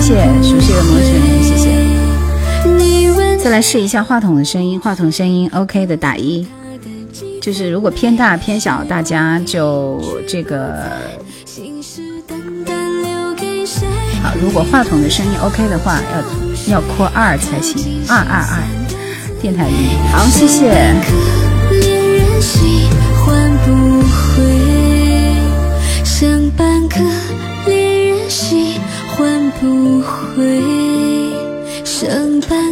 谢谢熟悉的魔神，谢谢。再来试一下话筒的声音，话筒声音 OK 的打一，就是如果偏大偏小，大家就这个。好，如果话筒的声音 OK 的话，要要扩二才行，二二二，电台音。好，谢谢。不会相伴。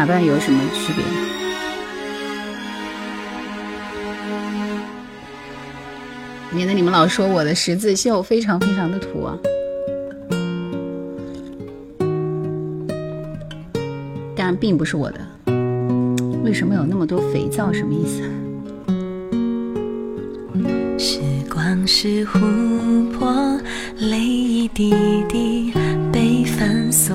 打扮有什么区别？免得你们老说我的十字绣非常非常的土啊！当然并不是我的。为什么有那么多肥皂？什么意思？时光是琥珀，泪一滴滴被反锁。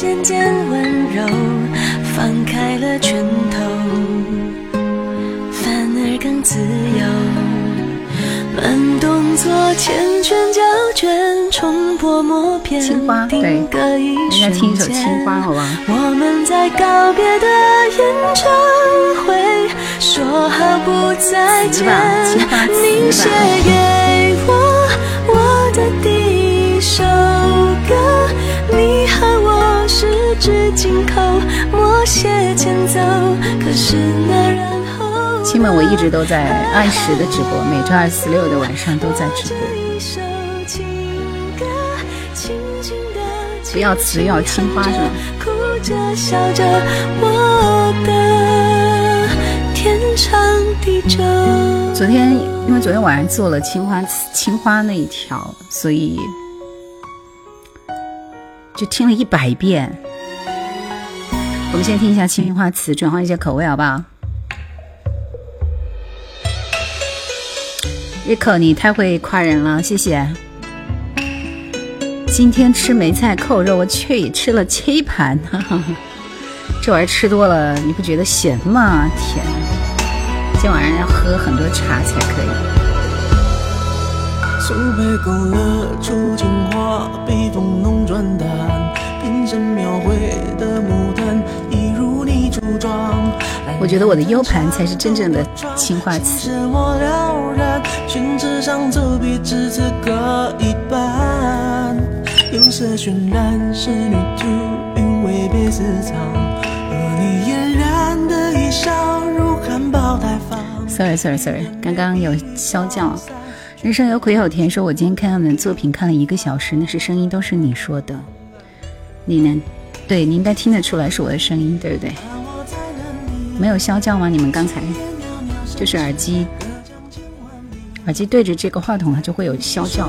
渐渐温柔放开了拳头反而更自由慢动作缱绻胶卷重播默片定格一瞬间我们在告别的演唱会说好不再见你写给亲们，我一直都在按时的直播，每周二、四、六的晚上都在直播。不要辞，要青花是吗？昨天因为昨天晚上做了青花青花那一条，所以就听了一百遍。先听一下《青花瓷》，转换一下口味，好不好？Rico，你太会夸人了，谢谢。今天吃梅菜扣肉，我却吃了七盘，这玩意儿吃多了，你不觉得咸吗？天，今晚上要喝很多茶才可以。浓转淡。描绘的牡丹，一如你初妆。我觉得我的 U 盘才是真正的青花瓷。Sorry，Sorry，Sorry，刚刚有消叫。人生有苦也有甜，说我今天看你的作品看了一个小时，那是声音都是你说的。你能，对，你应该听得出来是我的声音，对不对？没有消叫吗？你们刚才就是耳机，耳机对着这个话筒，它就会有消叫。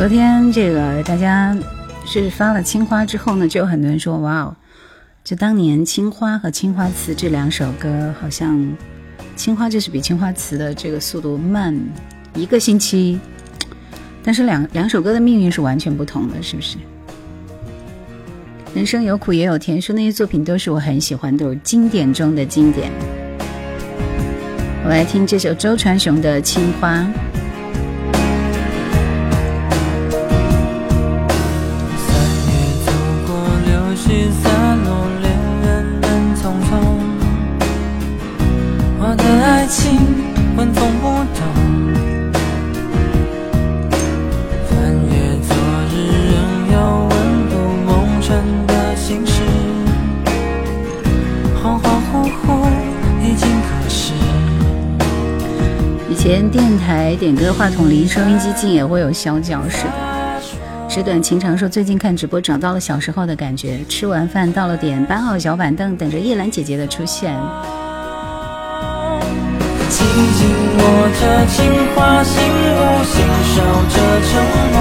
昨天这个大家是发了《青花》之后呢，就有很多人说：“哇哦，就当年《青花》和《青花瓷》这两首歌，好像《青花》就是比《青花瓷》的这个速度慢一个星期，但是两两首歌的命运是完全不同的，是不是？人生有苦也有甜，说那些作品都是我很喜欢，都是经典中的经典。我来听这首周传雄的《青花》。”电台点歌，话筒离收音机近也会有小叫似的。纸短情长，说最近看直播找到了小时候的感觉。吃完饭到了点，搬好小板凳，等着叶兰姐姐的出现。紧紧握着情话，心无心守着承诺，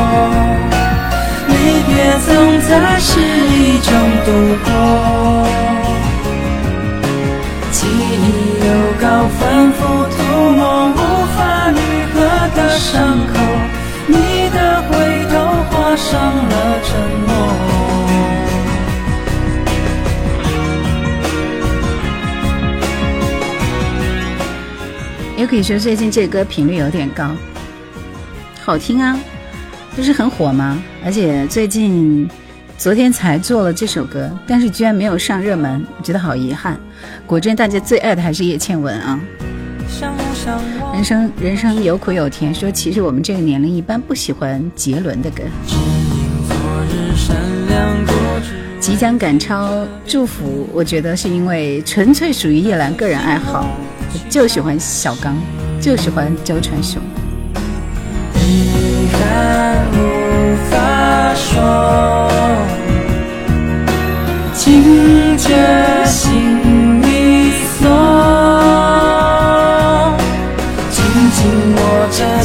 离别总在失意中度过，记忆又高反复涂抹。也可以说最近这歌频率有点高，好听啊，不是很火吗？而且最近昨天才做了这首歌，但是居然没有上热门，我觉得好遗憾。果真大家最爱的还是叶倩文啊。人生人生有苦有甜，说其实我们这个年龄一般不喜欢杰伦的歌。即将赶超祝福，我觉得是因为纯粹属于叶兰个人爱好，就喜欢小刚，就喜欢周传雄。无法说，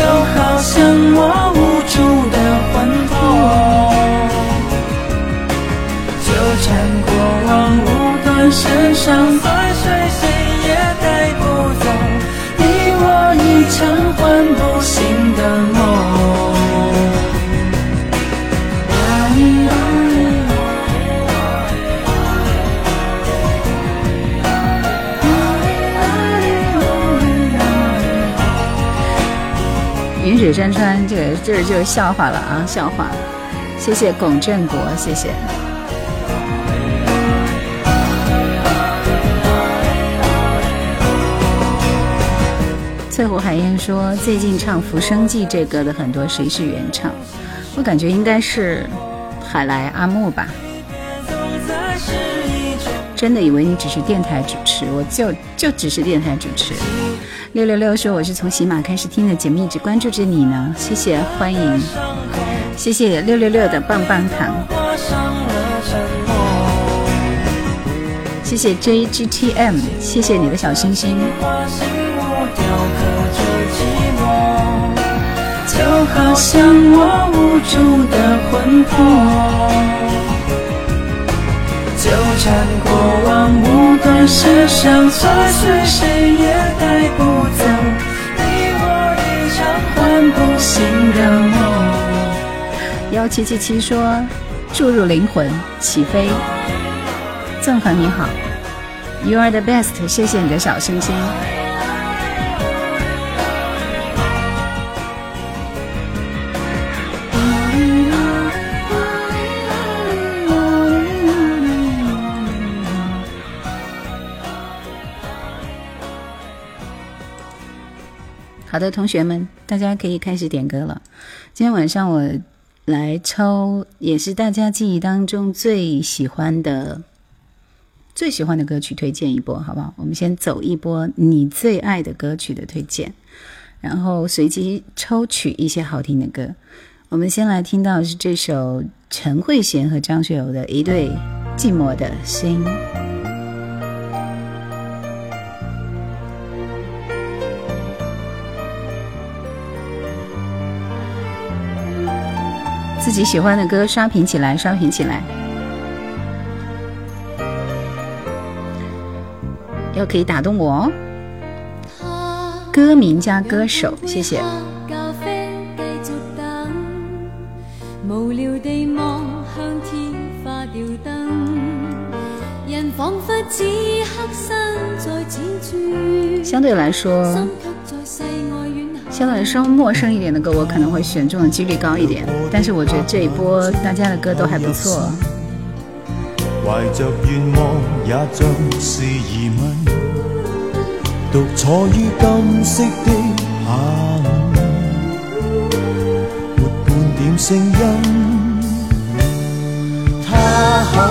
就好像我无助的魂魄，纠缠过往，无端深伤，泪水谁也带不走，你我一场换不醒的梦。指山川，这个这就是笑话了啊！笑话，谢谢龚振国，谢谢。翠湖海燕说，最近唱《浮生记》这歌的很多，谁是原唱？我感觉应该是海来阿木吧。真的以为你只是电台主持，我就就只是电台主持。六六六说我是从喜马开始听的，姐妹一直关注着你呢，谢谢欢迎，谢谢六六六的棒棒糖，谢谢 JGTM，谢谢你的小心心。纠缠过往，无端世上琐碎，谁也带不走。你我一场唤不醒的梦。幺七七七说注入灵魂，起飞纵横。你好，you are the best。谢谢你的小心心。好的，同学们，大家可以开始点歌了。今天晚上我来抽，也是大家记忆当中最喜欢的、最喜欢的歌曲推荐一波，好不好？我们先走一波你最爱的歌曲的推荐，然后随机抽取一些好听的歌。我们先来听到是这首陈慧娴和张学友的一对寂寞的声音。自己喜欢的歌，刷屏起来，刷屏起来，又可以打动我哦。歌名加歌手，谢谢。相对来说。相对来说陌生一点的歌，我可能会选中的几率高一点。但是我觉得这一波大家的歌都还不错。他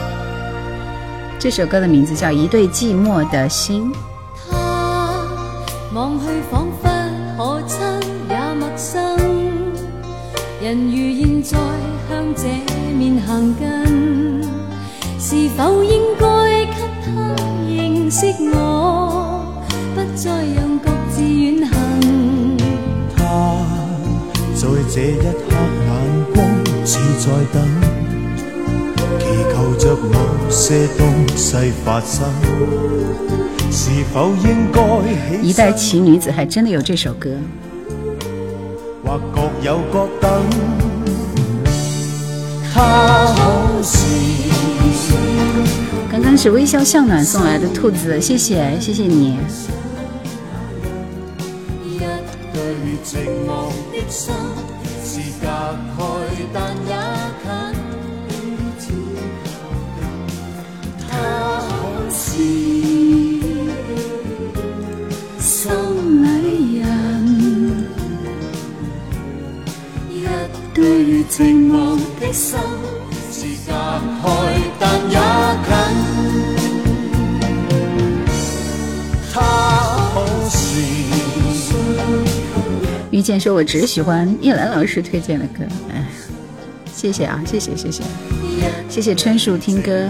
这首歌的名字叫一对寂寞的心她望去仿佛可亲也陌生人如现在向这面行近是否应该给他认识我不再让各自远行他在这一刻眼光似在等一代奇女子还真的有这首歌。刚刚是微笑向暖送来的兔子，谢谢，谢谢你。遇见说：“我只喜欢叶兰老师推荐的歌。”哎，谢谢啊，谢谢谢谢谢谢春树听歌。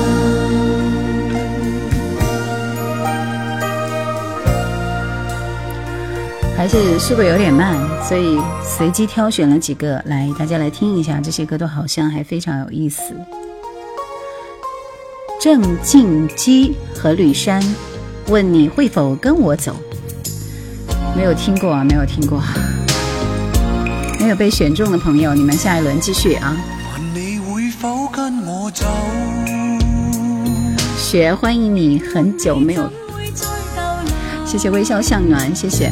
还是速度有点慢，所以随机挑选了几个来，大家来听一下。这些歌都好像还非常有意思。郑静姬和吕珊，问你会否跟我走？没有听过啊，没有听过。没有被选中的朋友，你们下一轮继续啊。雪，欢迎你，很久没有。谢谢微笑向暖，谢谢。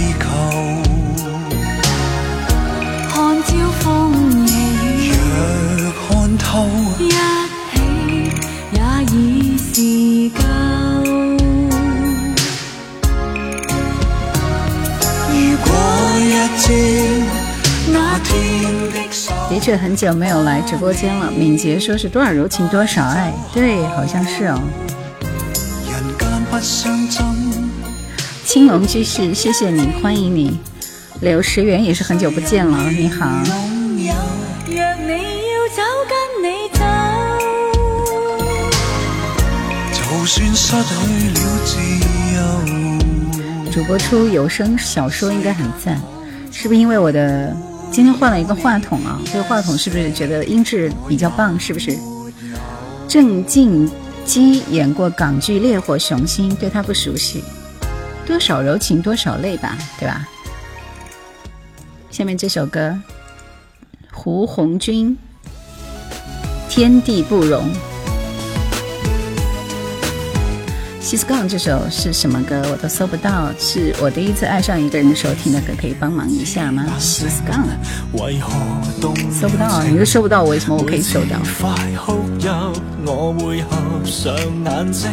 却很久没有来直播间了。敏捷说是多少柔情多少爱，对，好像是哦。青龙居士，谢谢你，欢迎你。柳石原也是很久不见了，你好。主播出有声小说应该很赞，是不是因为我的？今天换了一个话筒啊，这个话筒是不是觉得音质比较棒？是不是？郑敬基演过港剧《烈火雄心》，对他不熟悉，《多少柔情多少泪》吧，对吧？下面这首歌，胡红军，《天地不容》。其实刚刚这首是什么歌我都搜不到是我第一次爱上一个人的时候听的歌可以帮忙一下吗其实刚搜不到你都搜不到我为什么我可以搜到快哭泣我会合上眼睛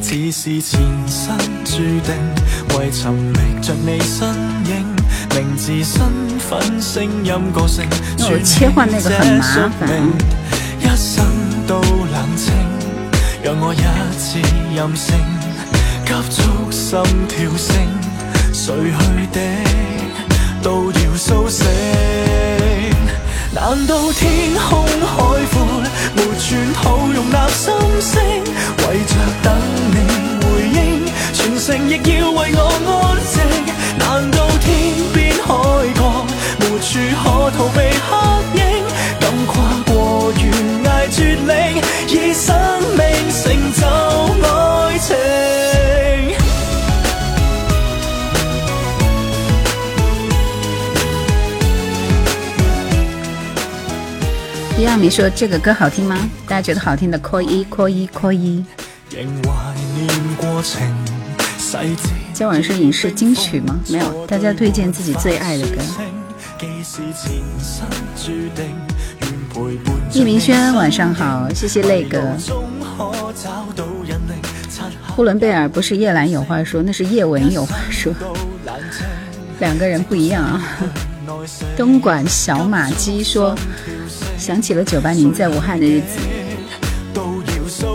似是前生注定为沉迷着你身影名字身份声音个性让我切换那个很麻烦一生都冷静让我一次任性，急速心跳声，睡去的都要苏醒。难道天空海阔，没寸土容纳心声？为着等你回应，全城亦要为我安静。难道天边海角，没处可逃避黑影？敢跨过远？第二名说这个歌好听吗？大家觉得好听的扣一，扣一，扣一。今晚是影视金曲吗？没有，大家推荐自己最爱的歌。易明轩，晚上好，谢谢泪哥。呼伦贝尔不是叶兰有话说，那是叶文有话说，两个人不一样啊。东莞小马鸡说，想起了九八年在武汉的日子。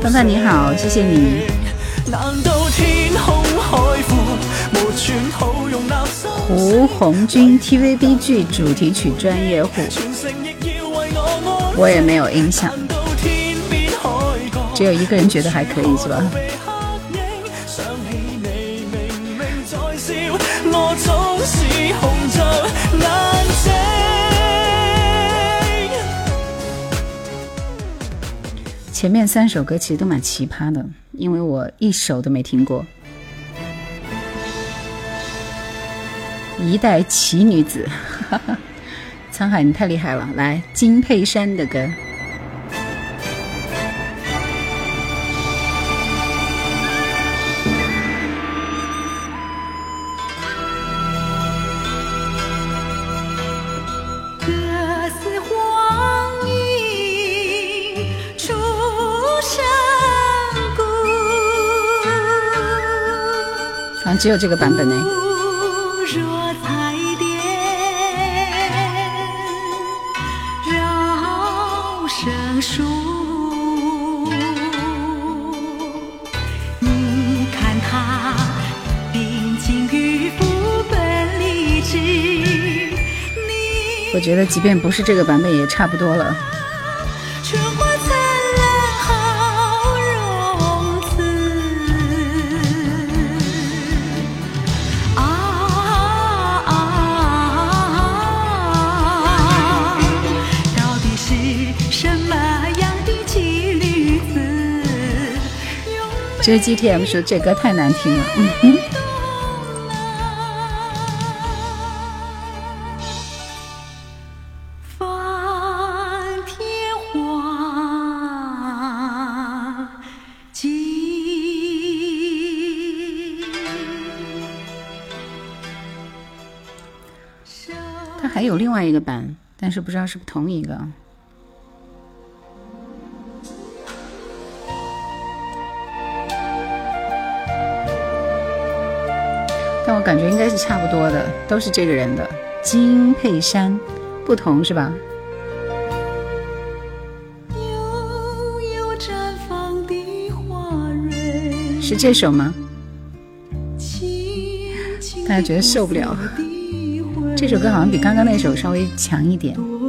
芳芳你好，谢谢你。胡红军，TVB 剧主题曲专业户。我也没有印象，只有一个人觉得还可以，是吧？前面三首歌其实都蛮奇葩的，因为我一首都没听过。一代奇女子，哈哈。沧海，你太厉害了！来金佩珊的歌，《好像只有这个版本呢。我觉得即便不是这个版本也差不多了。春花灿烂好容啊啊啊！到底是什么样的骑驴子？这 GTM 说这歌太难听了，嗯哼。不知道是不是同一个，但我感觉应该是差不多的，都是这个人的金佩珊，不同是吧？是这首吗？大家觉得受不了，这首歌好像比刚刚那首稍微强一点。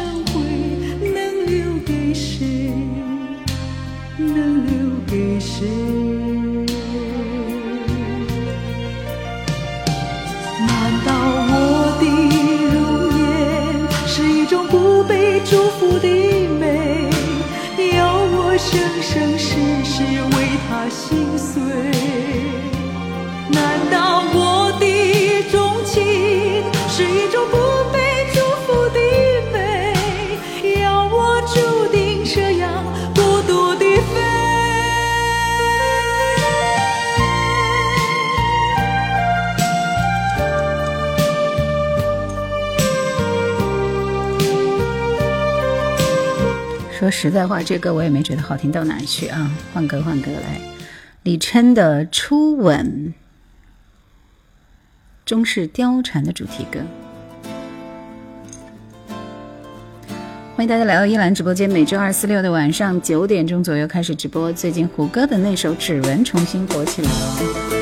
伤悔能留给谁？能留给谁？实在话，这歌我也没觉得好听到哪去啊！换歌，换歌来，李琛的《初吻》，《中式貂蝉》的主题歌。欢迎大家来到依兰直播间，每周二、四、六的晚上九点钟左右开始直播。最近胡歌的那首《指纹》重新火起来了。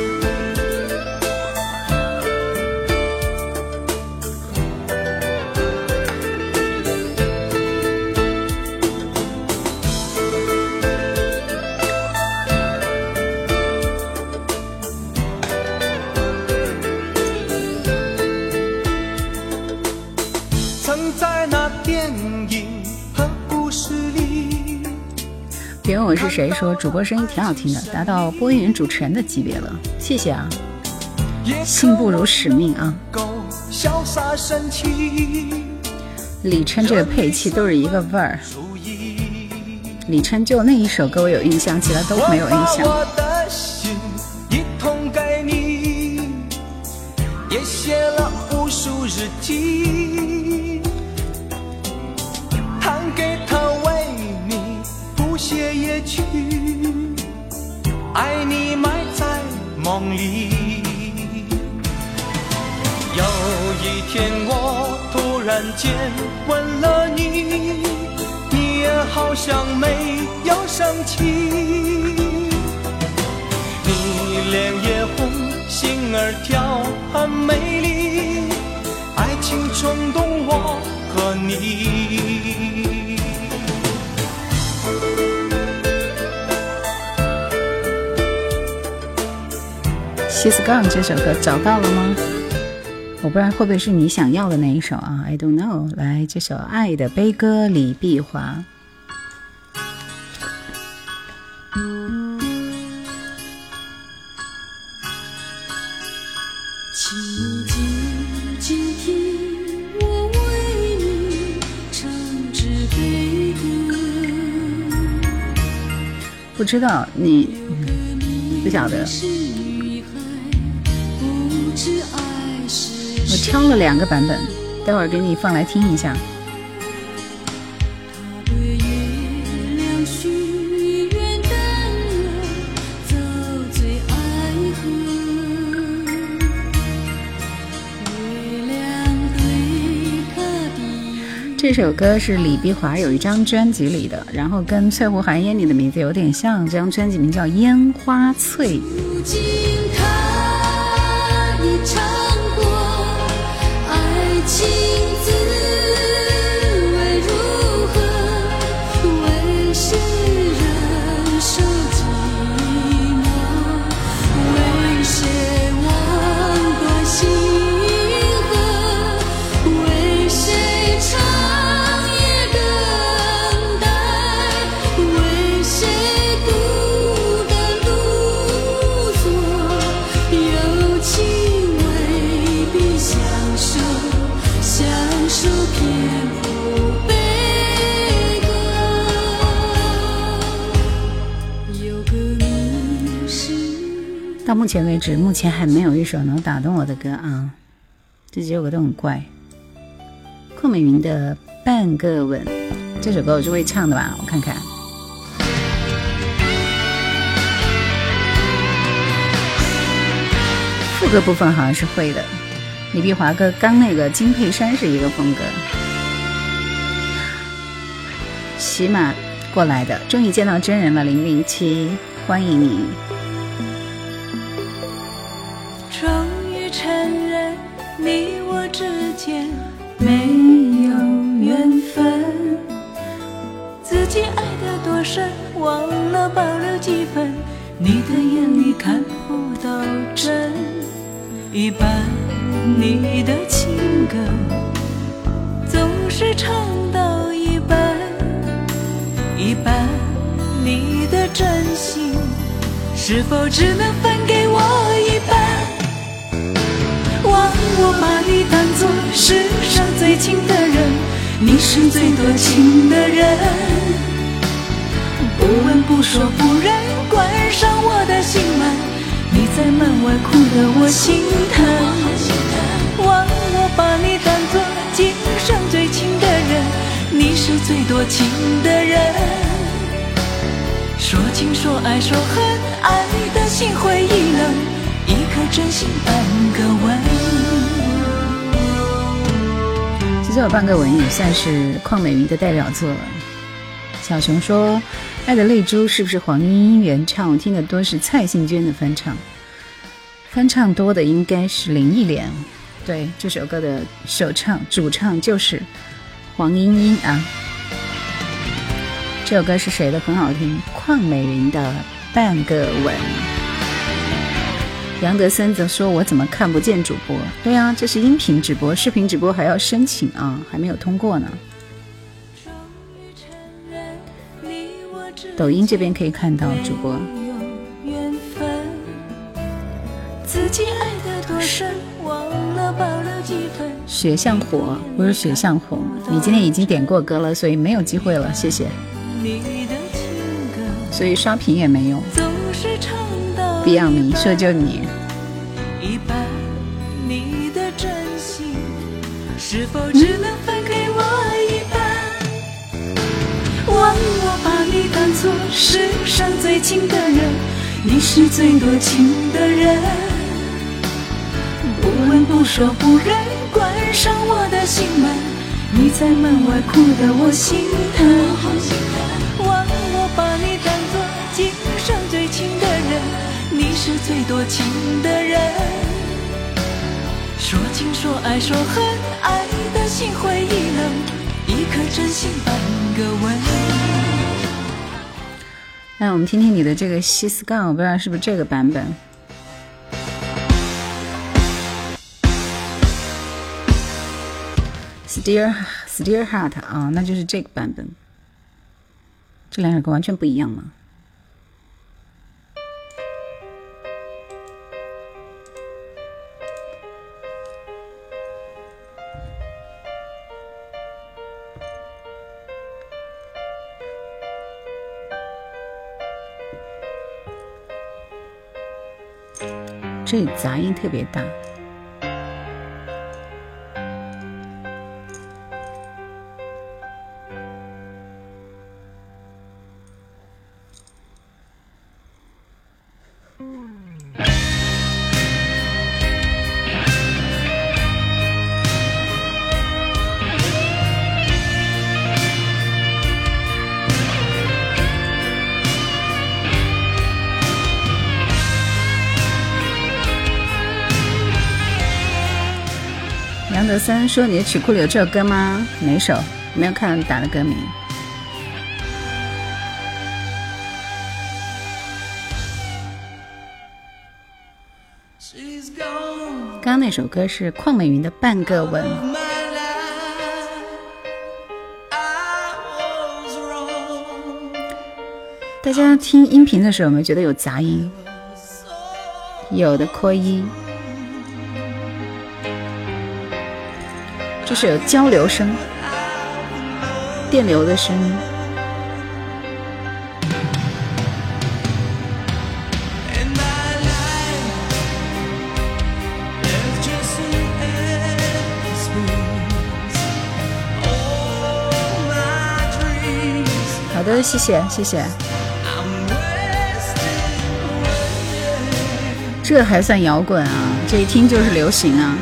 谁说主播声音挺好听的，达到播音员主持人的级别了？谢谢啊，幸不辱使命啊！李琛这个配器都是一个味儿，李琛就那一首歌我有印象，其他都没有印象。间吻了你，你也好像没有生气。你脸也红，心儿跳，很美丽。爱情冲动我和你。She's Gone 这首歌找到了吗？我不知道会不会是你想要的那一首啊？I don't know。来这首《爱的悲歌》，李碧华。不知道，你不晓得。唱了两个版本，待会儿给你放来听一下。这首歌是李碧华有一张专辑里的，然后跟《翠湖寒烟》里的名字有点像，这张专辑名叫《烟花翠》。到目前为止，目前还没有一首能打动我的歌啊！这几首歌都很怪。邝美云的《半个吻》这首歌我是会唱的吧？我看看，副歌部分好像是会的。李碧华哥刚那个金佩珊是一个风格。骑马过来的，终于见到真人了，零零七，欢迎你。承认你我之间没有缘分，自己爱的多深，忘了保留几分。你的眼里看不到真。一半你的情歌总是唱到一半，一半你的真心是否只能分给我一半？忘我把你当作世上最亲的人，你是最多情的人。不问不说不认，关上我的心门，你在门外哭得我心疼。忘我把你当作今生最亲的人，你是最多情的人。说情说爱说恨，爱的心灰意冷。一真心半吻。其实我《半个吻》也算是邝美云的代表作。了。小熊说：“爱的泪珠是不是黄莺莺原唱？我听的多是蔡幸娟的翻唱，翻唱多的应该是林忆莲。对，这首歌的首唱、主唱就是黄莺莺啊。这首歌是谁的？很好听，邝美云的《半个吻》。”杨德森则说：“我怎么看不见主播？对呀，这是音频直播，视频直播还要申请啊，还没有通过呢。”抖音这边可以看到主播。雪像火，不是雪像红。你今天已经点过歌了，所以没有机会了，谢谢。所以刷屏也没用。总是唱要你说就你一半，你的真心。是否只能分给我一半？忘我把你当做世上最亲的人，你是最多情的人。不问不说，不忍关上我的心门。你在门外哭的我心疼，忘我把你当做今生最亲的人。是最多情的人，说情说爱说恨，爱的心灰意冷，一颗真心半个吻。来，我们听听你的这个西斯杠，我不知道是不是这个版本。s t i e r s t i e r h a r t 啊，那就是这个版本。这两首歌完全不一样吗？这里杂音特别大。说你的曲库里有这首歌吗？哪首？没有看打的歌名。刚刚那首歌是邝美云的《半个吻》。大家听音频的时候有没有觉得有杂音？有的，扣一。就是有交流声，电流的声音。好的，谢谢，谢谢。这还算摇滚啊？这一听就是流行啊。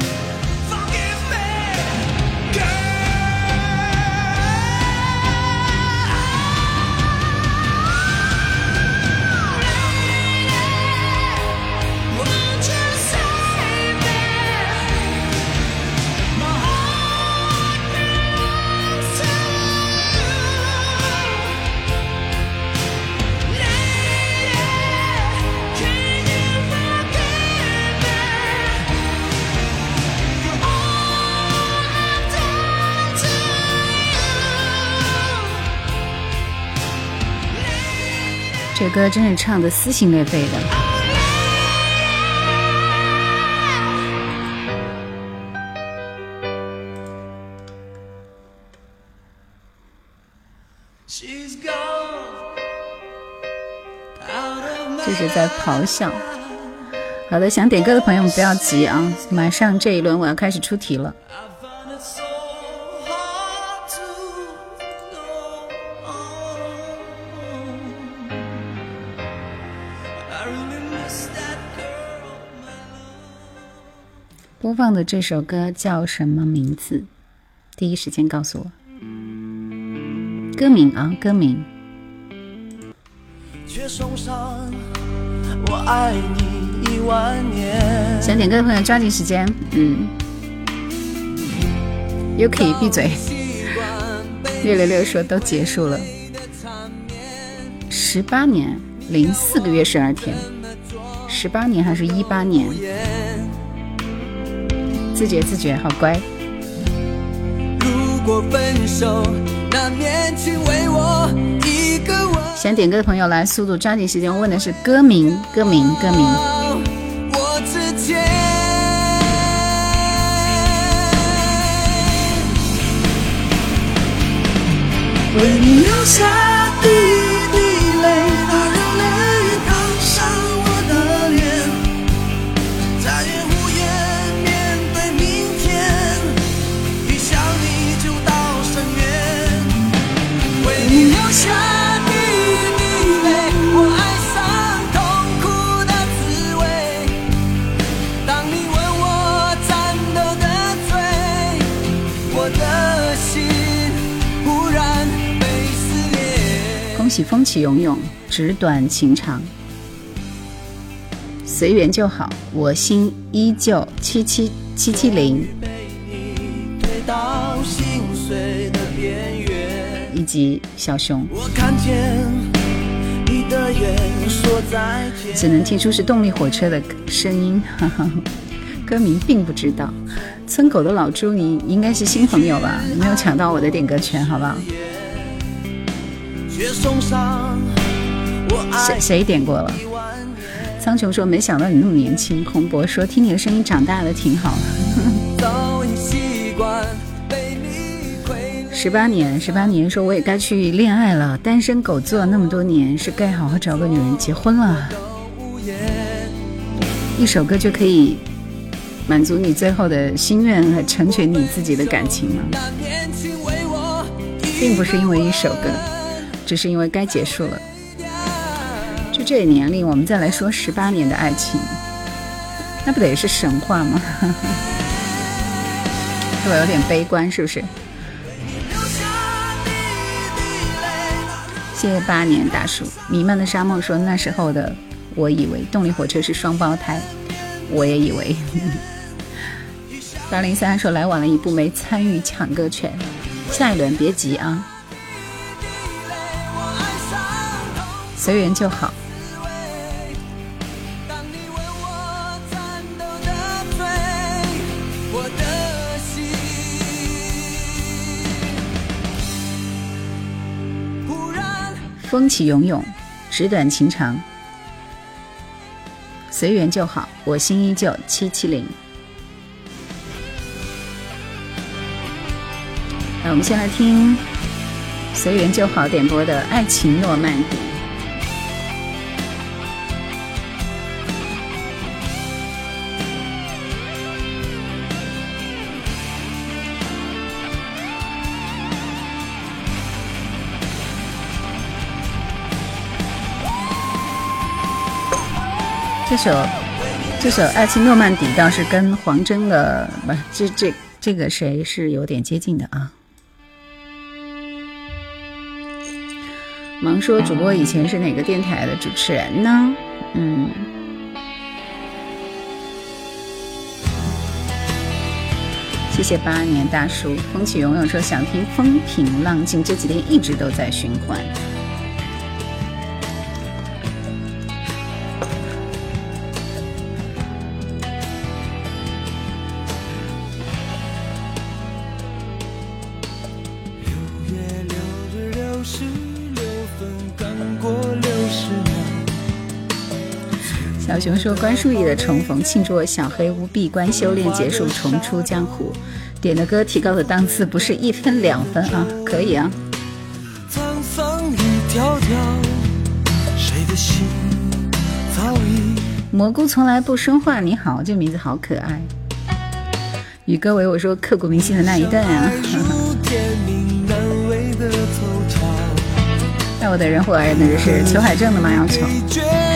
歌真是唱的撕心裂肺的。这是在咆哮。好的，想点歌的朋友们不要急啊，马上这一轮我要开始出题了。播放的这首歌叫什么名字？第一时间告诉我，歌名啊，歌名。想点歌的朋友抓紧时间，嗯，又可以闭嘴。六六六说都结束了，十八年零四个月十二天。十八年还是一八年？自觉自觉，好乖。想点歌的朋友来，速度抓紧时间问的是歌名，歌名，歌名。为你留下起风起涌涌，纸短情长，随缘就好，我心依旧。七七七七零，以及小熊，只能听出是动力火车的声音。歌名并不知道。村口的老朱，你应该是新朋友吧？没有抢到我的点歌权，好不好？谁谁点过了？苍穹说：“没想到你那么年轻。”洪博说：“听你的声音长大的挺好。”十八年，十八年，说我也该去恋爱了。单身狗做了那么多年，是该好好找个女人结婚了。一首歌就可以满足你最后的心愿和成全你自己的感情吗？并不是因为一首歌。只是因为该结束了，就这年龄，我们再来说十八年的爱情，那不得是神话吗？是我有点悲观，是不是？谢谢八年大叔，弥漫的沙漠说那时候的我以为动力火车是双胞胎，我也以为。八零三说来晚了一步，没参与抢歌权，下一轮别急啊。随缘就好。风起涌涌，纸短情长。随缘就好，我心依旧。七七零。来，我们先来听《随缘就好》点播的《爱情诺曼底》。这首这首《爱情诺曼底》倒是跟黄征的不，这这这个谁是有点接近的啊？忙说主播以前是哪个电台的主持人呢？嗯，谢谢八年大叔。风起云涌说想听《风平浪静》，这几天一直都在循环。说关淑怡的重逢，庆祝我小黑屋闭关修炼结束重出江湖，点的歌提高的档次不是一分两分啊，可以啊。沧桑一条条，谁的心早已。蘑菇从来不生化，你好，这名字好可爱。宇哥为我说刻骨铭心的那一段啊。带 我的人火人那就是裘海正的马要穷。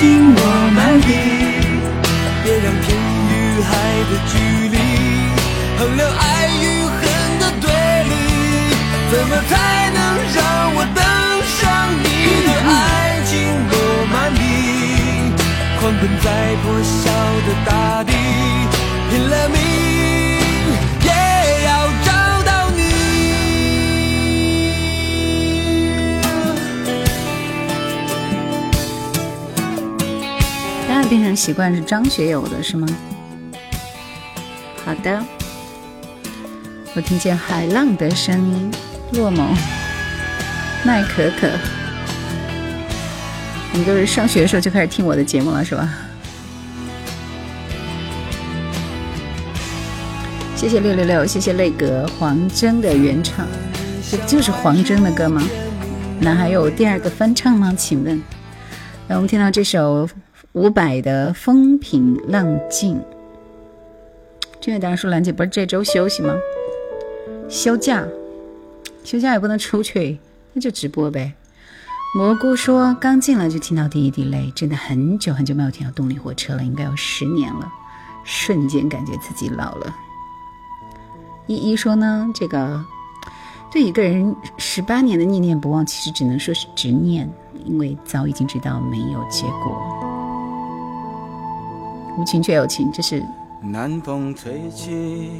情我满意，别让天与海的距离衡量爱与恨的对立，怎么才能让我登上你的爱情？我满地狂奔在破晓的大地，拼了命。变成习惯是张学友的，是吗？好的，我听见海浪的声音，洛蒙、麦可可，你们都是上学的时候就开始听我的节目了，是吧？谢谢六六六，谢谢那个黄征的原唱，这就是黄征的歌吗？那还有第二个翻唱吗？请问，那我们听到这首。伍佰的风平浪静，这位大叔，兰姐不是这周休息吗？休假，休假也不能出去，那就直播呗。蘑菇说：“刚进来就听到第一滴泪，真的很久很久没有听到动力火车了，应该有十年了，瞬间感觉自己老了。”依依说：“呢，这个对一个人十八年的念念不忘，其实只能说是执念，因为早已经知道没有结果。”无情却有情，这是。南风吹起，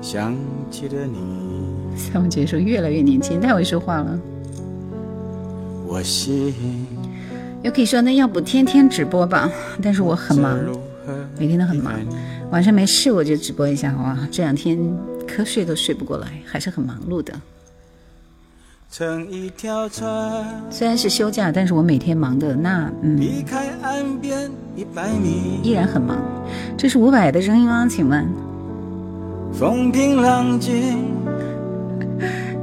想起了你。三文姐说越来越年轻，太会说话了。我心。又可以说那要不天天直播吧？但是我很忙，每天都很忙。晚上没事我就直播一下，哇，这两天瞌睡都睡不过来，还是很忙碌的。乘一条船，虽然是休假，但是我每天忙的那，嗯，离开岸边一百米，依然很忙。这是伍佰的声音吗？请问？风平浪静，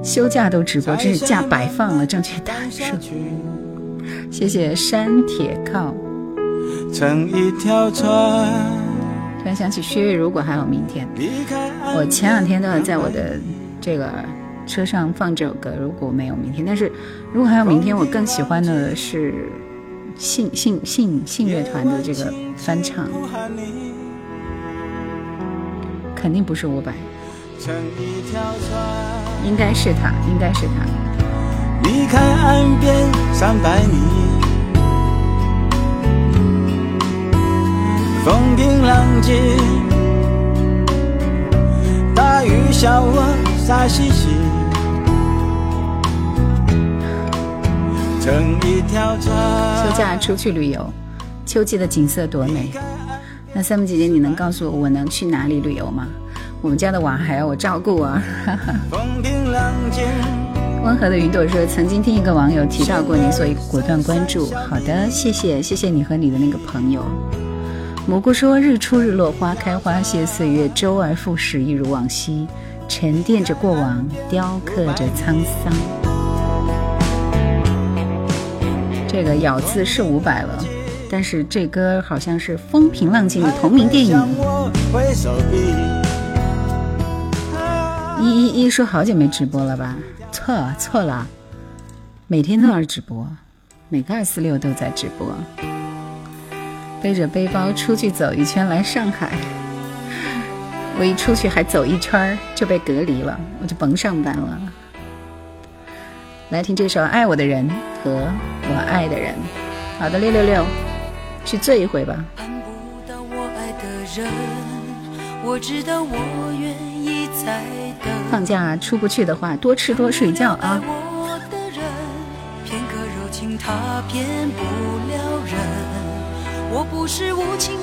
休假都直播，这是假摆放了正确案是。谢谢山铁靠。乘一条船，突然想起薛岳，如果还有明天。我前两天都在我的这个。车上放这首歌，如果没有明天，但是如果还有明天，我更喜欢的是信信信信乐团的这个翻唱，肯定不是伍佰，应该是他，应该是他。风平浪静，大雨一条休假出去旅游，秋季的景色多美。那三木姐姐，你能告诉我我能去哪里旅游吗？我们家的娃还要我照顾啊。风平浪静。温和的云朵说：“曾经听一个网友提到过你，所以果断关注。”好的，谢谢，谢谢你和你的那个朋友。蘑菇说：“日出日落花开花谢岁月周而复始一如往昔。”沉淀着过往，雕刻着沧桑。这个咬字是五百了，但是这歌好像是《风平浪静》的同名电影。一一一说好久没直播了吧？错错了，每天都在直播，每个二四六都在直播。背着背包出去走一圈，来上海。我一出去还走一圈儿就被隔离了，我就甭上班了。来听这首《爱我的人和我爱的人》。好的，六六六，去醉一回吧。放假出不去的话，多吃多睡觉啊。放假出不去的话，多吃多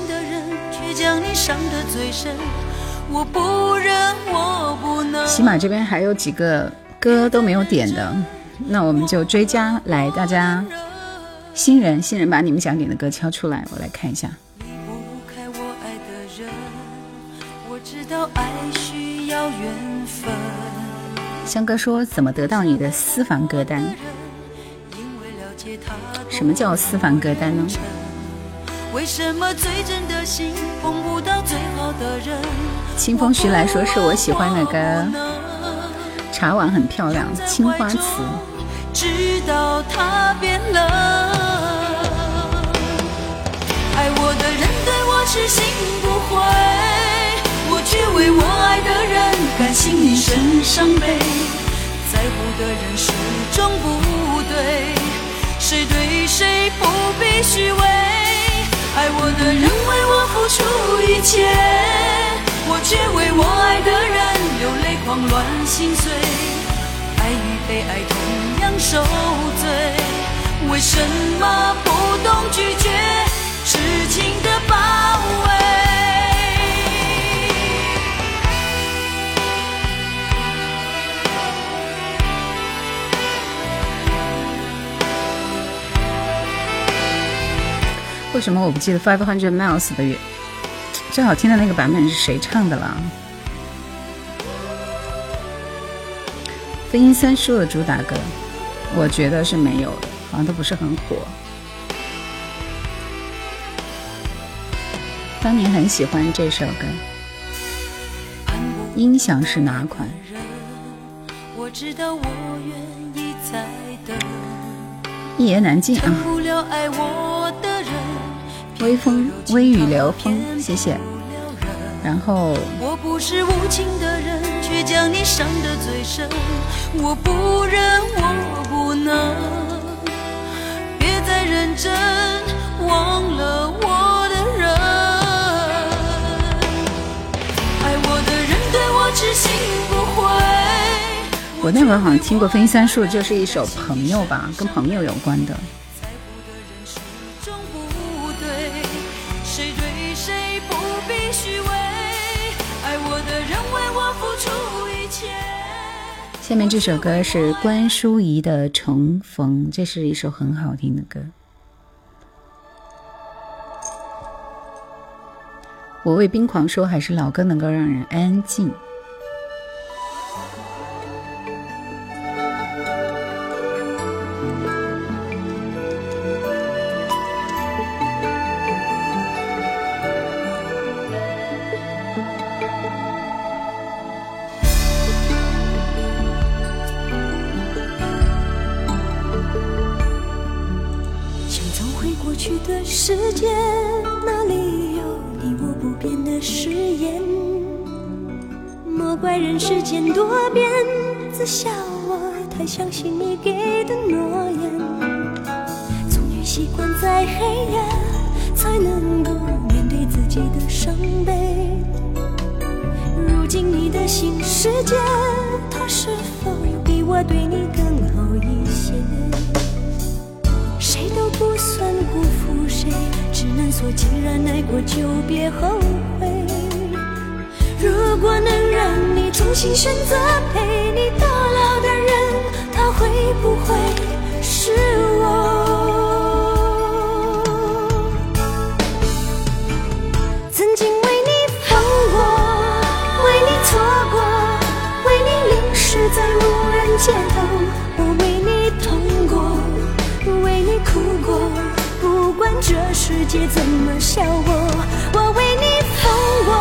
睡觉啊。起码这边还有几个歌都没有点的，那我们就追加来，大家新人新人把你们想点的歌敲出来，我来看一下。香哥说怎么得到你的私房歌单？什么叫私房歌单呢？为什么最最真的的心碰不到好人？清风徐来说是我喜欢的歌茶碗很漂亮青花瓷直到它变冷爱我的人对我痴心不悔我却为我爱的人甘心一生伤悲在乎的人始终不对谁对谁不必虚伪爱我的人为我付出一切我却为我爱的人流泪狂乱心碎爱与被爱同样受罪为什么不懂拒绝痴情的包围为什么我不记得 five hundred miles 的原最好听的那个版本是谁唱的了？飞鹰三叔的主打歌，我觉得是没有的，好像都不是很火。当年很喜欢这首歌。音响是哪款？一言难尽啊。微风微雨聊风，谢谢。然后，我不忍，我不能，别再认真，忘了我的人。爱我的人对我痴心不悔。我那会好像听过《分三数》，就是一首朋友吧，跟朋友有关的。下面这首歌是关淑怡的《重逢》，这是一首很好听的歌。我为冰狂说，还是老歌能够让人安静。回过去的世界，哪里有你我不变的誓言？莫怪人世间多变，自笑我太相信你给的诺言。终于习惯在黑夜才能够面对自己的伤悲。如今你的新世界，它是否比我对你更好？不算辜负谁，只能说既然爱过，就别后悔。如果能让你重新选择，陪你到老的人，他会不会是我？曾经为你疯过，为你错过，为你淋湿在无人街头。这世界怎么笑我？我为你疯过，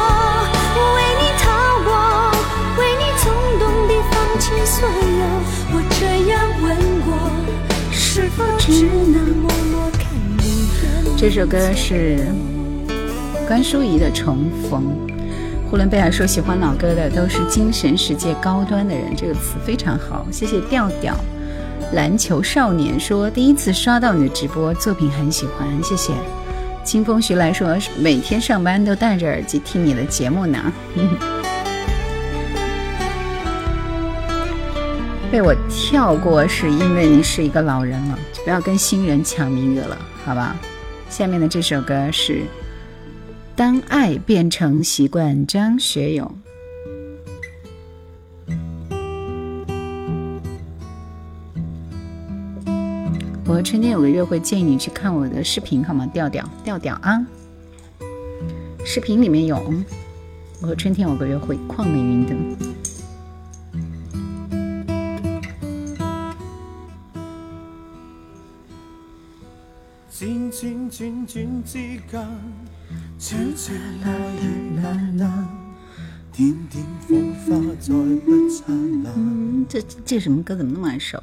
我为你逃过，为你冲动地放弃所有。我这样问过，是否只能默默看你远这首歌是关淑怡的《重逢》。呼伦贝尔说：“喜欢老歌的都是精神世界高端的人。”这个词非常好，谢谢调调。篮球少年说：“第一次刷到你的直播作品，很喜欢，谢谢。”清风徐来说：“每天上班都戴着耳机听你的节目呢。”被我跳过是因为你是一个老人了，就不要跟新人抢名额了，好吧？下面的这首歌是《当爱变成习惯》，张学友。春天有个约会，建议你去看我的视频好吗？调调调调啊，视频里面有。我和春天有个约会，邝美云的。这这什么歌？怎么那么耳熟？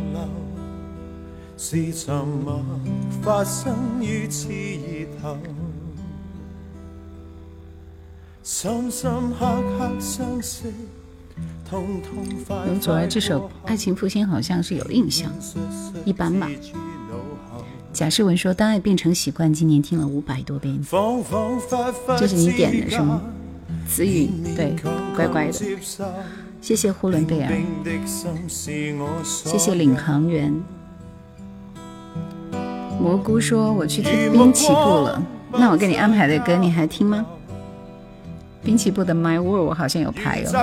是发生于能阻儿这首《爱情复兴》好像是有印象，一般吧。贾世文说：“当爱变成习惯，今年听了五百多遍。”这是你点的，是吗？子宇，对，乖乖的。谢谢呼伦贝尔，谢谢领航员。蘑菇说我去听滨崎步了，那我给你安排的歌你还听吗？滨崎步的《My World》我好像有排哦。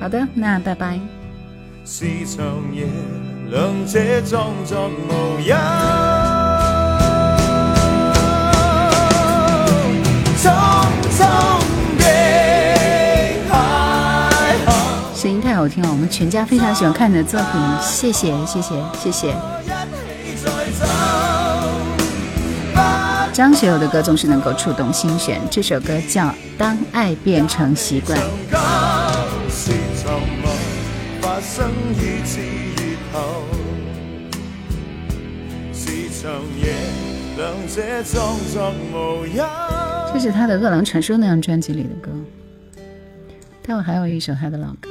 好的，那拜拜。夜，作听我们全家非常喜欢看你的作品，谢谢谢谢谢谢。张学友的歌总是能够触动心弦，这首歌叫《当爱变成习惯》。这是他的《饿狼传说》那样专辑里的歌，待会还有一首他的老歌。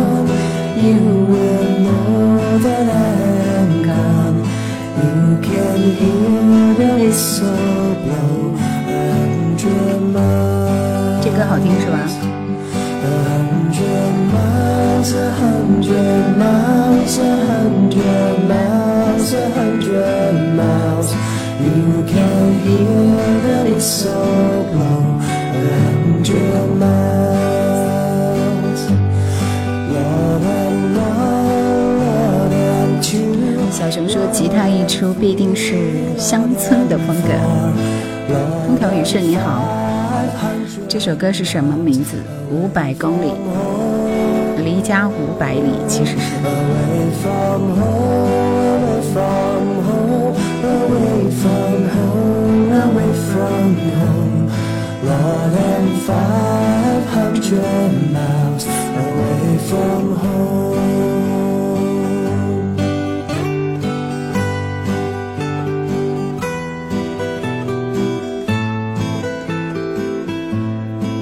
小熊说：“吉他一出，必定是乡村的风格。风调雨顺，你好。这首歌是什么名字？五百公里，离家五百里，其实是。”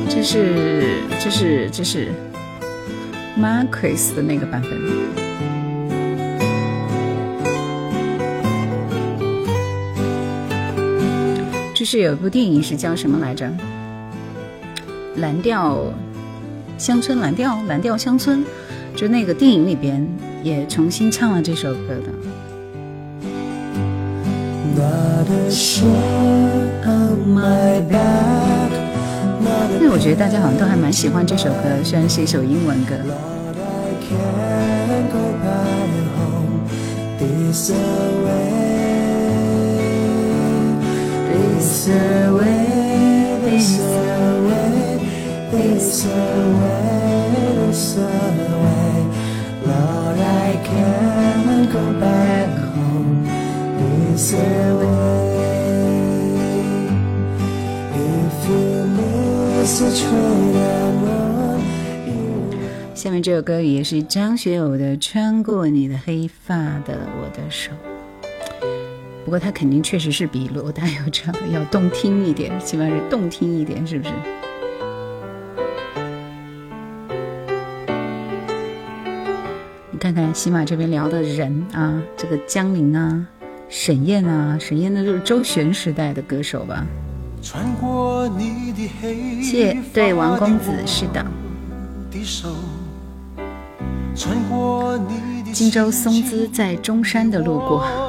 这是这是这是 m a r c u s 的那个版本。就是有一部电影是叫什么来着，《蓝调乡村》，蓝调，蓝调乡村，就那个电影里边也重新唱了这首歌的。那我觉得大家好像都还蛮喜欢这首歌，虽然是一首英文歌。下面这首歌也是张学友的《穿过你的黑发的我的手》。不过他肯定确实是比罗大佑唱的要动听一点，起码是动听一点，是不是？你看看喜马这边聊的人啊，这个江铃啊，沈燕啊，沈燕那就是周璇时代的歌手吧？谢谢，对，王公子是的。荆州松滋在中山的路过。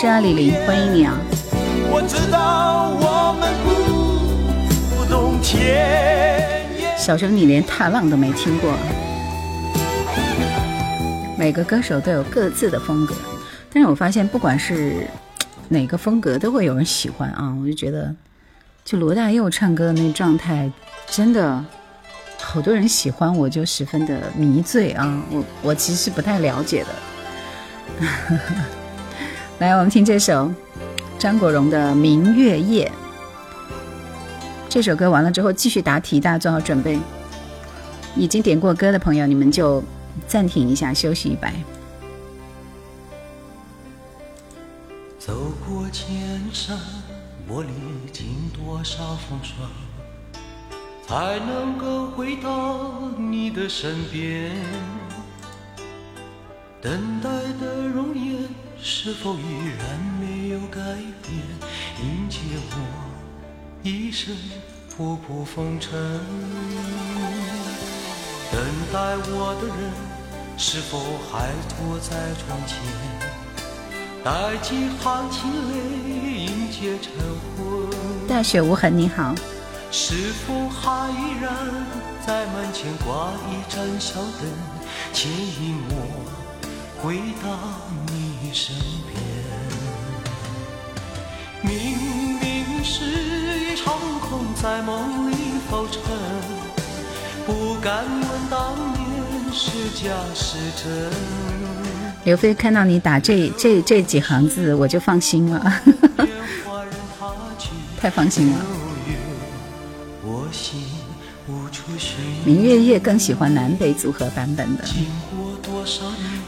是啊，李玲，欢迎你啊！我我知道们不不天小声，你连《踏浪》都没听过。每个歌手都有各自的风格，但是我发现，不管是哪个风格，都会有人喜欢啊！我就觉得，就罗大佑唱歌的那状态，真的好多人喜欢，我就十分的迷醉啊！我我其实不太了解的。来，我们听这首张国荣的《明月夜》。这首歌完了之后，继续答题，大家做好准备。已经点过歌的朋友，你们就暂停一下，休息一百。走过千山，我历经多少风霜，才能够回到你的身边？等待的容颜是否依然没有改变迎接我一身仆仆风尘等待我的人是否还坐在窗前带几行清泪迎接晨昏大雪无痕你好是否还依然在门前挂一盏小灯牵引我回到你身边。明明是一场空，在梦里浮沉，不敢问当年是假是真。刘飞看到你打这这这几行字，我就放心了，太放心了。明月夜更喜欢南北组合版本的。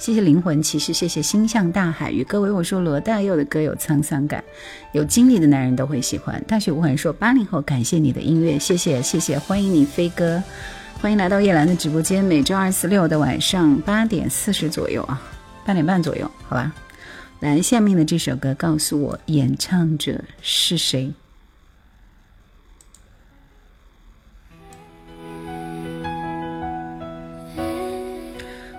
谢谢灵魂骑士，谢谢心向大海与各位我说罗大佑的歌有沧桑感，有经历的男人都会喜欢。大雪无痕说八零后感谢你的音乐，谢谢谢谢，欢迎你飞哥，欢迎来到叶兰的直播间，每周二四六的晚上八点四十左右啊，八点半左右，好吧。来下面的这首歌，告诉我演唱者是谁。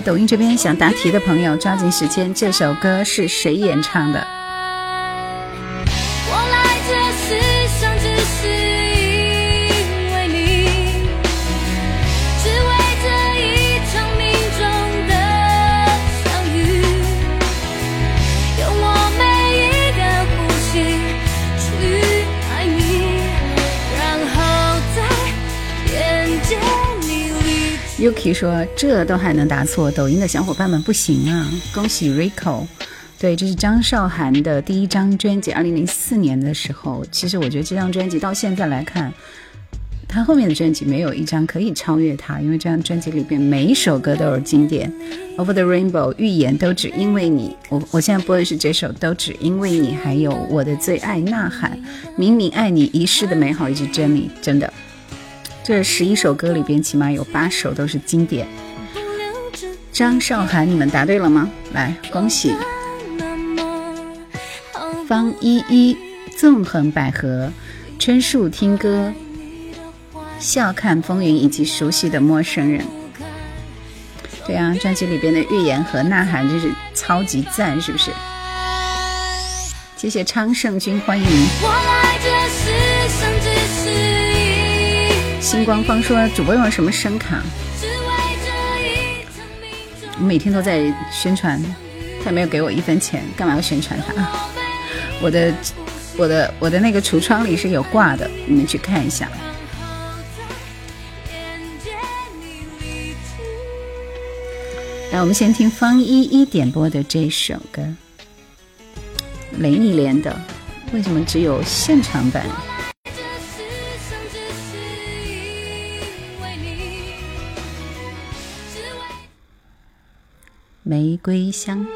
抖音这边想答题的朋友，抓紧时间！这首歌是谁演唱的？Yuki 说：“这都还能答错，抖音的小伙伴们不行啊！”恭喜 Rico。对，这是张韶涵的第一张专辑，二零零四年的时候。其实我觉得这张专辑到现在来看，他后面的专辑没有一张可以超越他，因为这张专辑里边每一首歌都是经典。Over the Rainbow、预言都只因为你。我我现在播的是这首《都只因为你》，还有我的最爱《呐喊》，明明爱你一世的美好一 n n y 真的。这十一首歌里边，起码有八首都是经典。张韶涵，你们答对了吗？来，恭喜！方依依、纵横百合、春树听歌、笑看风云以及熟悉的陌生人。对啊，专辑里边的《预言》和《呐喊》就是超级赞，是不是？谢谢昌盛君，欢迎。金光方说：“主播用了什么声卡？我每天都在宣传，他没有给我一分钱，干嘛要宣传他？我的、我的、我的那个橱窗里是有挂的，你们去看一下。来，我们先听方依依点播的这首歌，《雷雨莲的》，为什么只有现场版？”玫瑰香。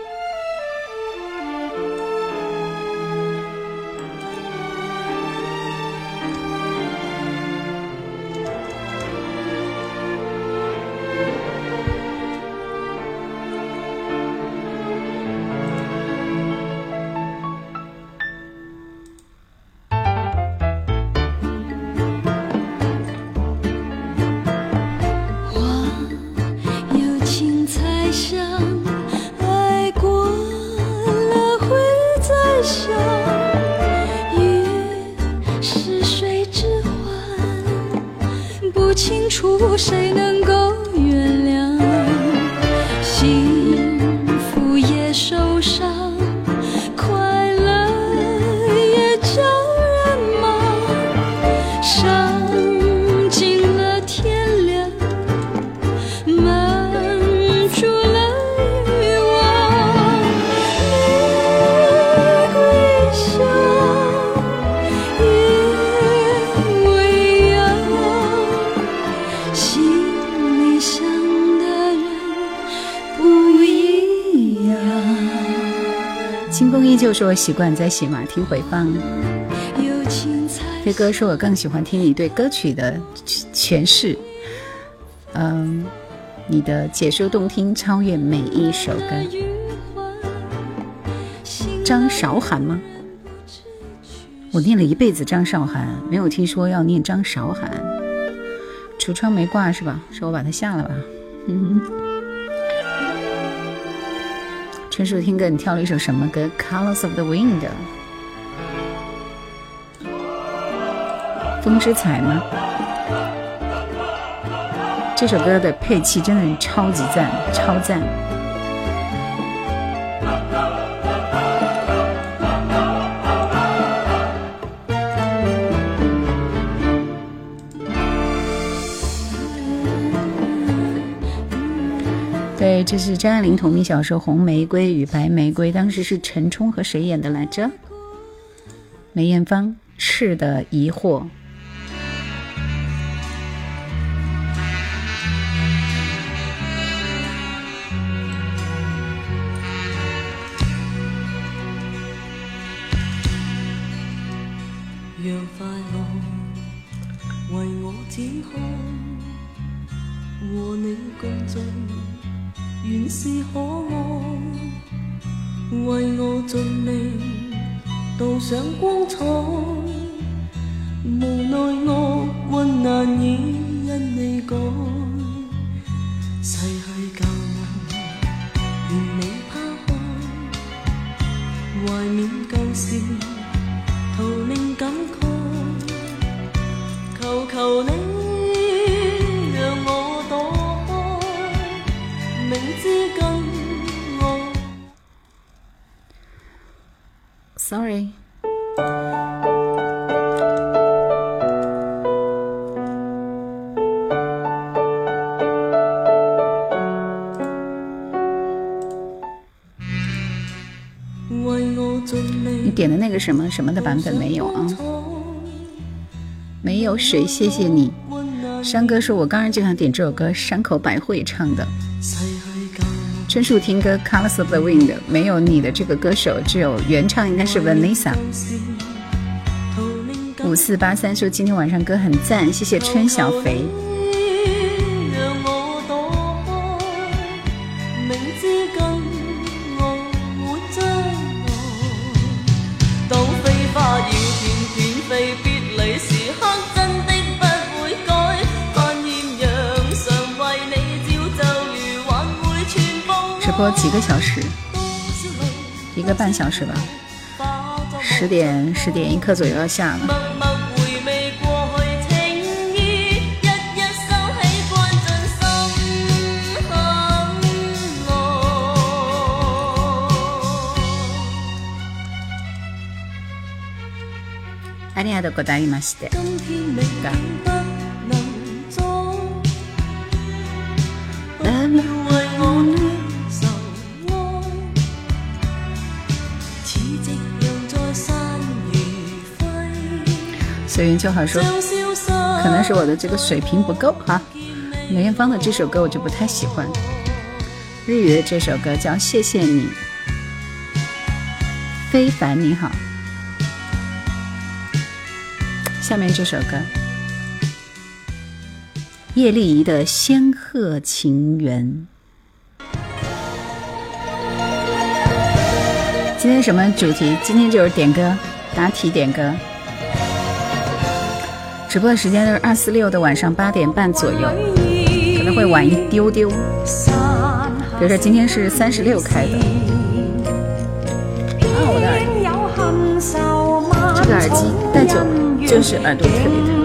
习惯在洗马听回放。飞哥说：“我更喜欢听你对歌曲的诠释。”嗯，你的解说动听，超越每一首歌。张韶涵吗？我念了一辈子张韶涵，没有听说要念张韶涵。橱窗没挂是吧？是我把它下了吧。纯属听歌，你跳了一首什么歌？《Colors of the Wind》风之彩吗？这首歌的配器真的是超级赞，超赞。这是张爱玲同名小说《红玫瑰与白玫瑰》，当时是陈冲和谁演的来着？梅艳芳，《赤的疑惑》。你是可爱，为我尽力，镀上光彩。无奈恶运难以因你改，逝去旧爱，愿你抛开，怀念旧事，徒令感慨。求求你。，sorry。你点的那个什么什么的版本没有啊？没有谁谢谢你。山哥说，我刚刚就想点这首歌，山口百惠唱的。春树听歌《Colors of the Wind》，没有你的这个歌手，只有原唱应该是 Vanessa。五四八三说今天晚上歌很赞，谢谢春小肥。几个小时，一个半小时吧。十点十点一刻左右要下了。ありがとうございました。 刘元秋好说，可能是我的这个水平不够哈。梅艳芳的这首歌我就不太喜欢。日语的这首歌叫《谢谢你》，非凡你好。下面这首歌，叶丽仪的《仙鹤情缘》。今天什么主题？今天就是点歌，答题点歌。直播的时间都是二四六的晚上八点半左右，可能会晚一丢丢。比如说今天是三十六开的，这个耳机戴久了就是耳朵特别疼。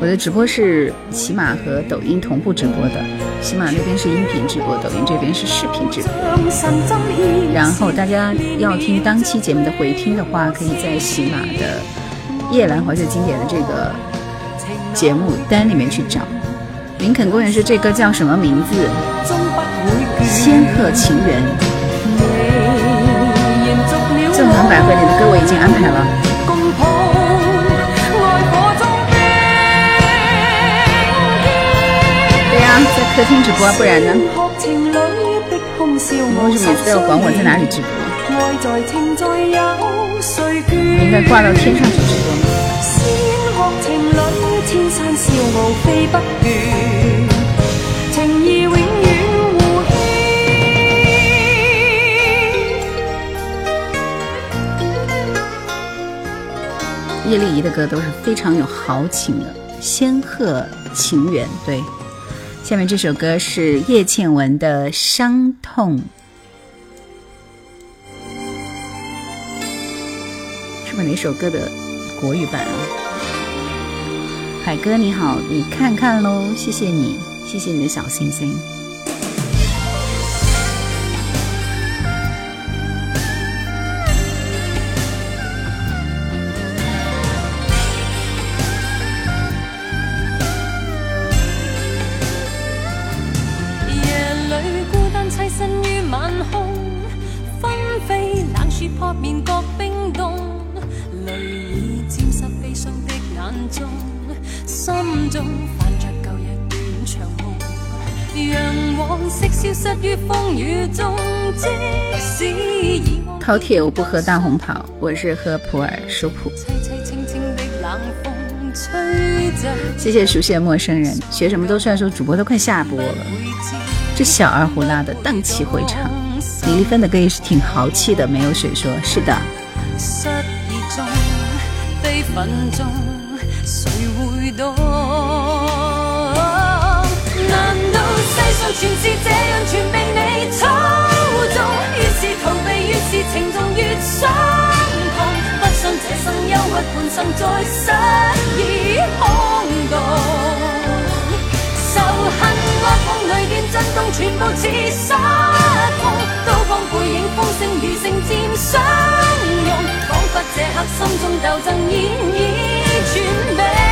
我的直播是起码和抖音同步直播的。喜马那边是音频直播，抖音这边是视频直播。然后大家要听当期节目的回听的话，可以在喜马的《夜来怀最经典的这个节目单里面去找。林肯公园是这歌叫什么名字？《仙鹤情人》。纵横百汇里的歌我已经安排了。在客厅直播，不然呢？为什么非要管我在哪里直播？应该挂到天上去直播。仙情侣，千山笑傲飞不倦，情义永远互牵。叶丽仪的歌都是非常有豪情的，《仙鹤情缘》对。下面这首歌是叶倩文的《伤痛》，是不哪首歌的国语版啊？海哥你好，你看看喽，谢谢你，谢谢你的小心心。饕铁我不喝大红袍，我是喝普洱熟普。谢谢熟悉的陌生人，学什么都算数。主播都快下播了，这小二胡拉的荡气回肠。李丽芬的歌也是挺豪气的，没有水说。是的。难道世上全全是这样，被你操纵？情重越伤痛，不想这生忧郁半生，再失意空洞。仇恨划破雷电震动，全部似失控。刀光背影风声雨声渐相拥，仿佛这刻心中斗争现已全明。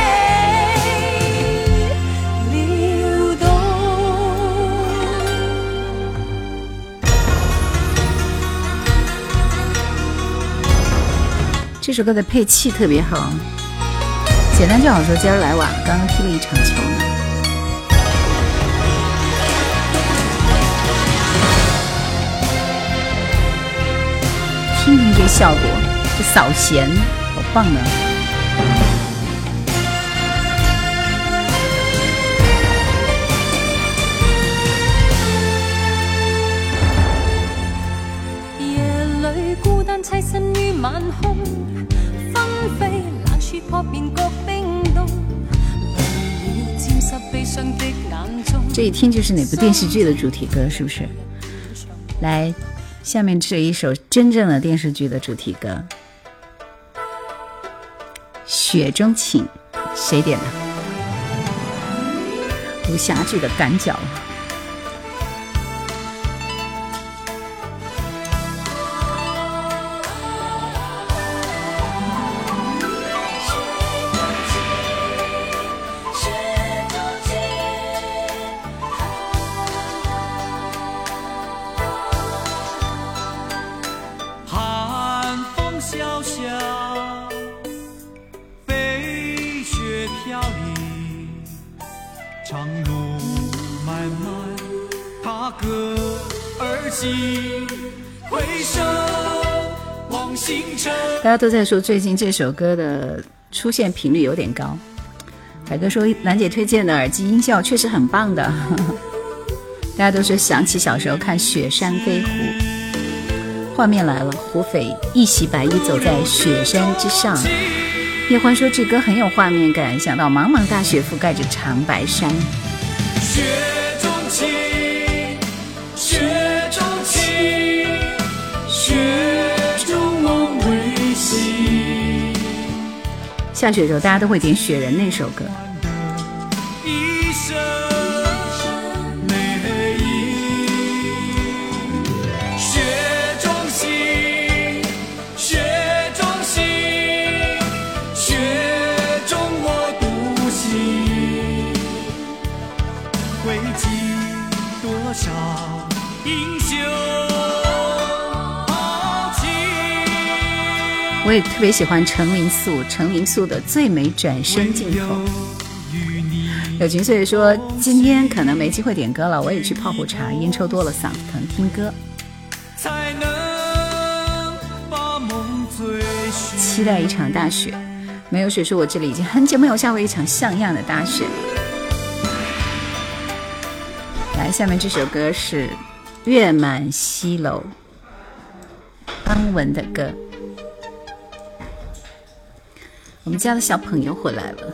这首歌的配器特别好，简单就好说。今儿来晚了，刚刚踢了一场球呢。听听这效果，这扫弦好棒呢。这一听就是哪部电视剧的主题歌，是不是？来，下面这一首真正的电视剧的主题歌，《雪中情》，谁点的？武侠剧的赶脚。都在说最近这首歌的出现频率有点高。海哥说兰姐推荐的耳机音效确实很棒的。大家都说想起小时候看《雪山飞狐》，画面来了，胡斐一袭白衣走在雪山之上。叶欢说这歌很有画面感，想到茫茫大雪覆盖着长白山。下雪的时候，大家都会点《雪人》那首歌。我也特别喜欢陈明素，陈明素的最美转身镜头。友情岁月说今天可能没机会点歌了，我也去泡壶茶，烟抽多了嗓子疼，听歌。期待一场大雪，没有雪，说我这里已经很久没有下过一场像样的大雪。来，下面这首歌是《月满西楼》，安雯的歌。我们家的小朋友回来了。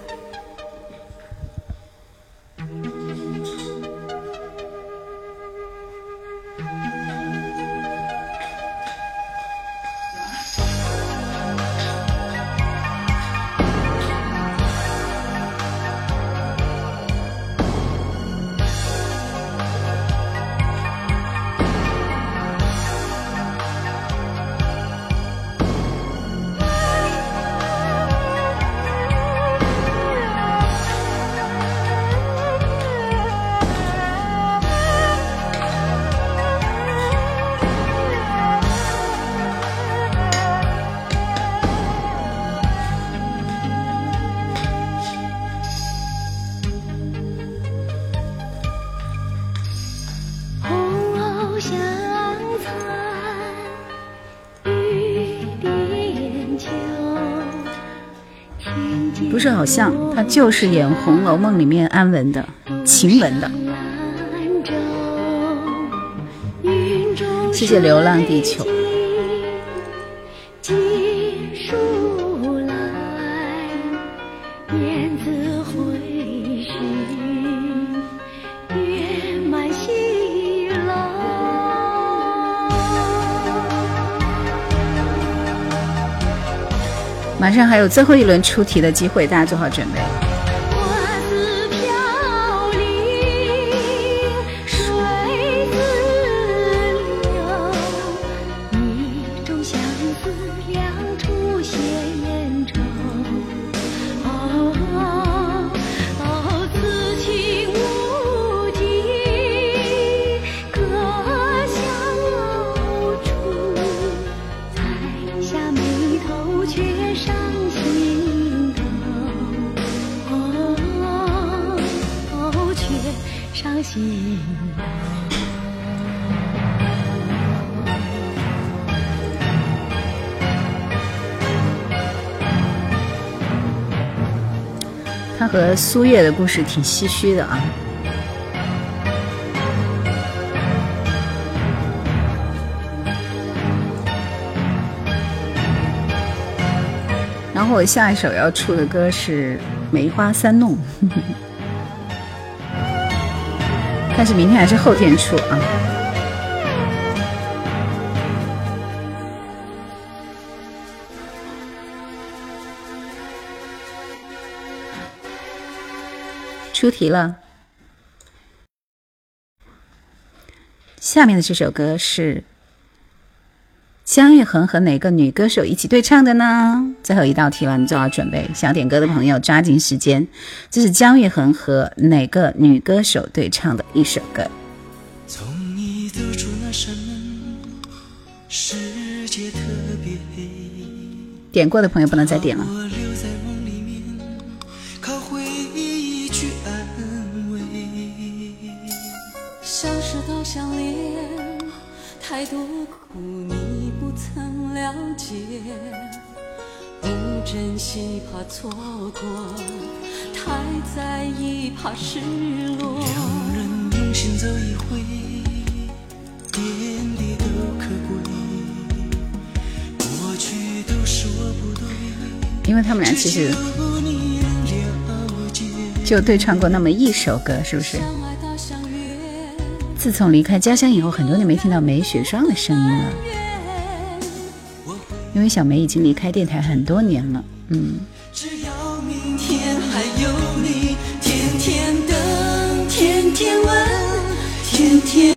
好像他就是演《红楼梦》里面安雯的晴雯的。谢谢流浪地球。马上还有最后一轮出题的机会，大家做好准备。苏叶的故事挺唏嘘的啊。然后我下一首要出的歌是《梅花三弄》，但是明天还是后天出啊。出题了，下面的这首歌是江玉恒和哪个女歌手一起对唱的呢？最后一道题了，你做好准备。想点歌的朋友抓紧时间，这是江玉恒和哪个女歌手对唱的一首歌？从你出世界特别黑。点过的朋友不能再点了。地可过去都不对，因为他们俩其实就对唱过那么一首歌，是不是？自从离开家乡以后，很多年没听到梅雪霜的声音了。因为小梅已经离开电台很多年了，嗯。只要明天天天天天天天。还有你，等，问，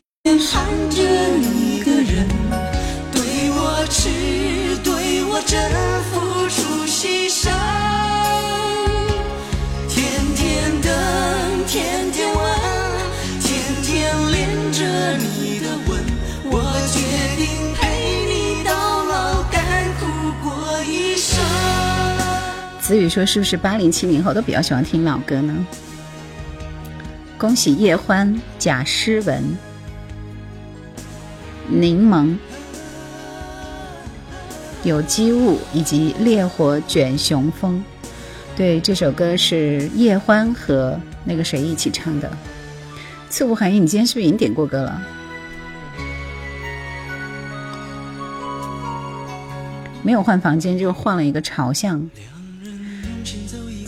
子宇说：“是不是八零七零后都比较喜欢听老歌呢？”恭喜叶欢、贾诗文、柠檬、有机物以及《烈火卷雄风》。对，这首歌是叶欢和那个谁一起唱的。次无含义，你今天是不是已经点过歌了？没有换房间，就换了一个朝向。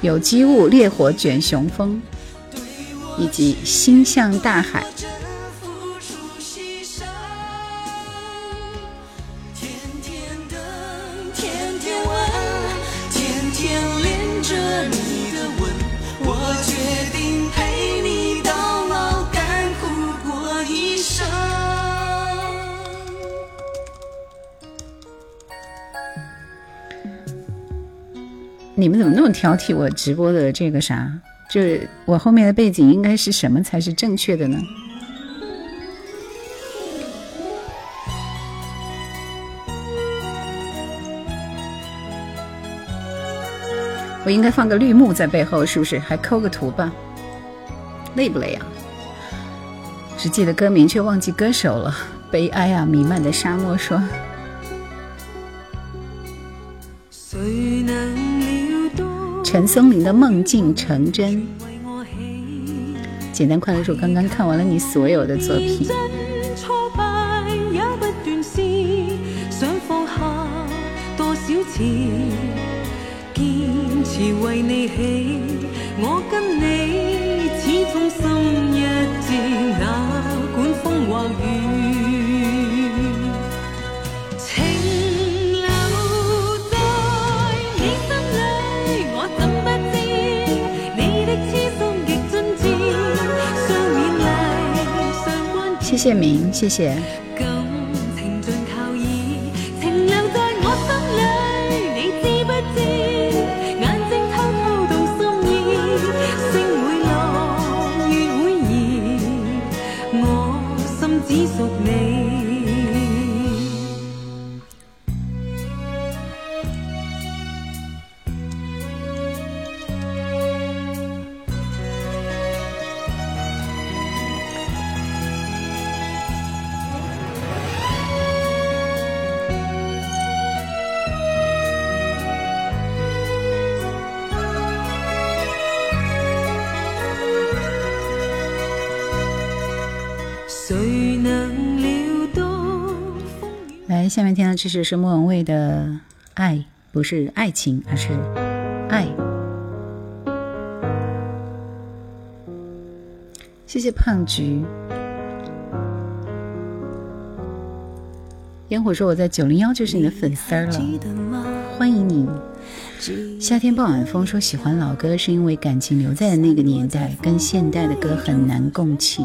有机物，烈火卷雄风，以及心向大海。你们怎么那么挑剔？我直播的这个啥，就是我后面的背景应该是什么才是正确的呢？我应该放个绿幕在背后，是不是？还抠个图吧？累不累啊？只记得歌名却忘记歌手了，悲哀啊！弥漫的沙漠说。陈松伶的梦境成真简单快乐是我刚刚看完了你所有的作品想放下多少次坚持为你起我跟你始终心一战哪管风或雨谢明，谢谢。其实是莫文蔚的爱，不是爱情，而是爱。谢谢胖菊。烟火说我在九零幺就是你的粉丝了，欢迎你。夏天傍晚风说喜欢老歌是因为感情留在了那个年代，跟现代的歌很难共情。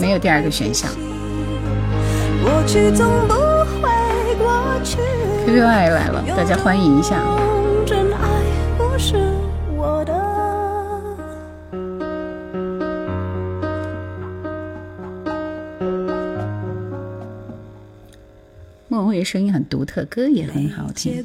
没有第二个选项。QQ 爱来了，大家欢迎一下。莫文蔚声音很独特，歌也很好听。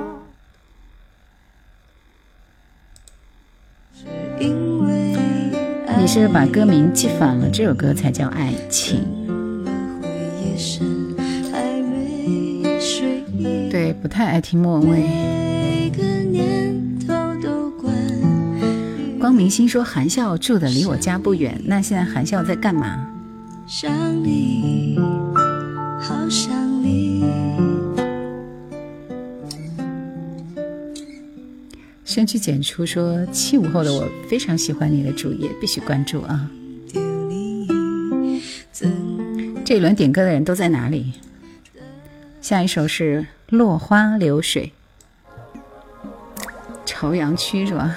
是把歌名记反了，这首歌才叫爱情。对，不太爱听莫文蔚。光明星说，韩笑住的离我家不远，那现在韩笑在干嘛？想想你好先去剪出说七五后的我非常喜欢你的主页，必须关注啊！这一轮点歌的人都在哪里？下一首是《落花流水》，朝阳区是吧？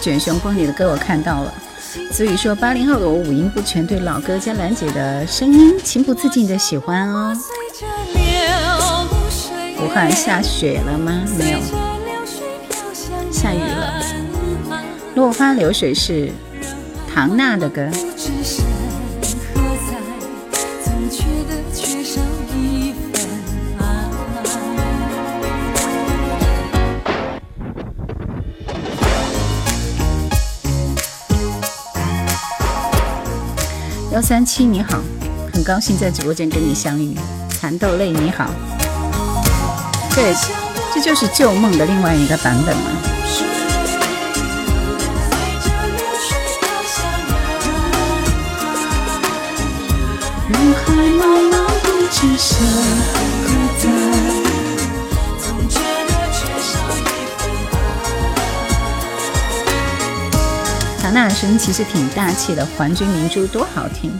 卷雄风，里的歌我看到了，所以说八零后的我五音不全，对老歌加兰姐的声音情不自禁的喜欢哦。武汉下雪了吗？没有，下雨了。落花流水是唐娜的歌。三七你好，很高兴在直播间跟你相遇。蚕豆泪你好，对，这就是旧梦的另外一个版本嘛。唐娜的声音其实挺大气的，《还君明珠》多好听。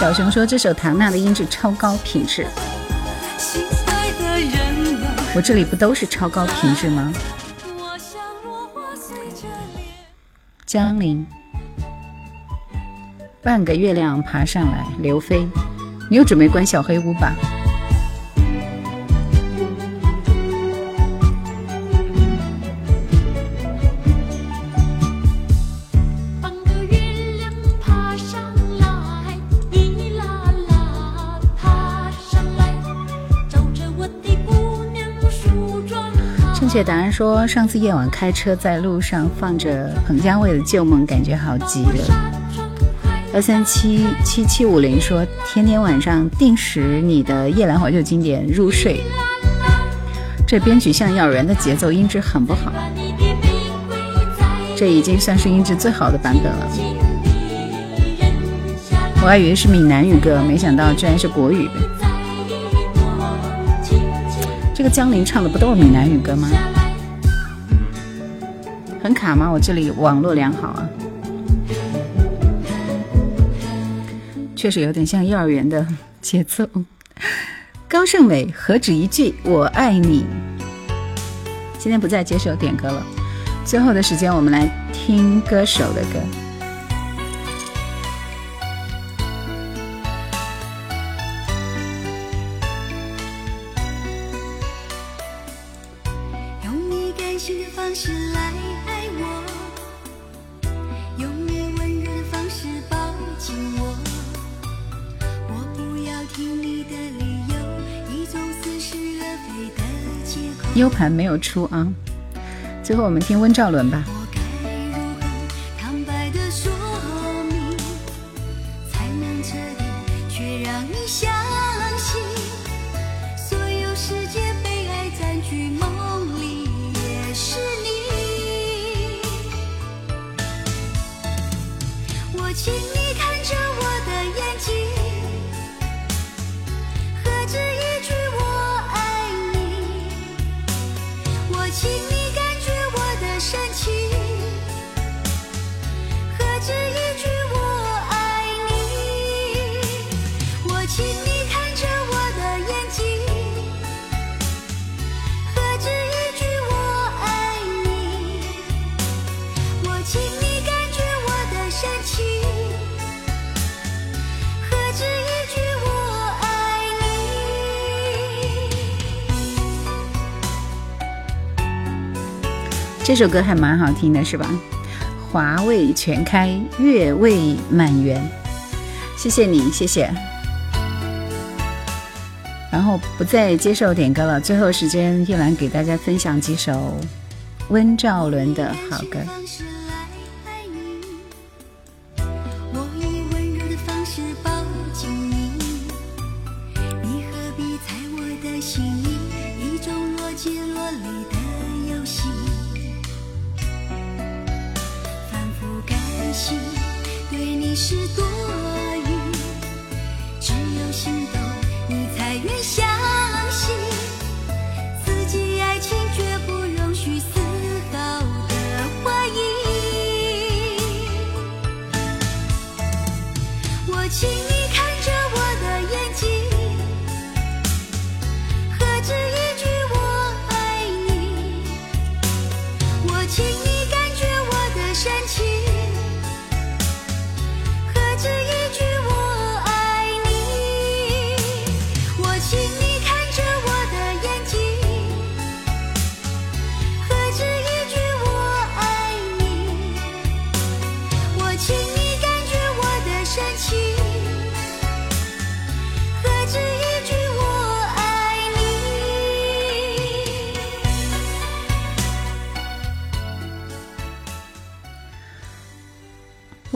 小熊说这首唐娜的音质超高品质。我这里不都是超高品质吗？江临，半个月亮爬上来。刘飞。又准备关小黑屋吧？正确答案说，上次夜晚开车在路上放着彭佳慧的《旧梦》，感觉好极了。幺三七七七五零说：天天晚上定时你的《夜阑花》就经典入睡。这编曲像儿人的节奏，音质很不好。这已经算是音质最好的版本了。我还以为是闽南语歌，没想到居然是国语。这个江铃唱的不都是闽南语歌吗？很卡吗？我这里网络良好啊。确实有点像幼儿园的节奏。高胜美何止一句“我爱你”。今天不再接受点歌了。最后的时间，我们来听歌手的歌。U 盘没有出啊，最后我们听温兆伦吧。这首歌还蛮好听的，是吧？华未全开，月未满圆。谢谢你，谢谢。然后不再接受点歌了。最后时间，叶兰给大家分享几首温兆伦的好歌。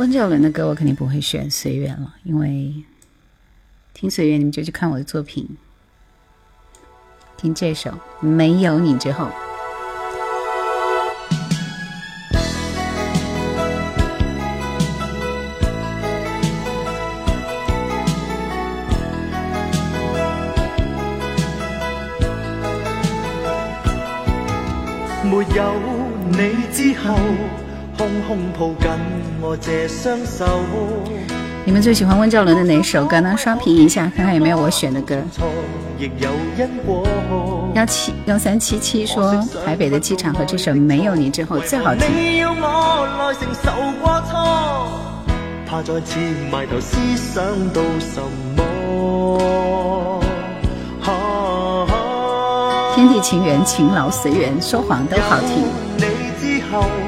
周杰伦的歌我肯定不会选《随缘》了，因为听《随缘》你就去看我的作品。听这首《没有你之后》。没有你之后。你们最喜欢温兆伦的哪首歌呢？刷屏一下，看看有没有我选的歌。幺七幺三七七说，台北的机场和这首《没有你》之后最好听。怕再次埋头思想到什么？天地情缘，勤劳随缘，说谎都好听。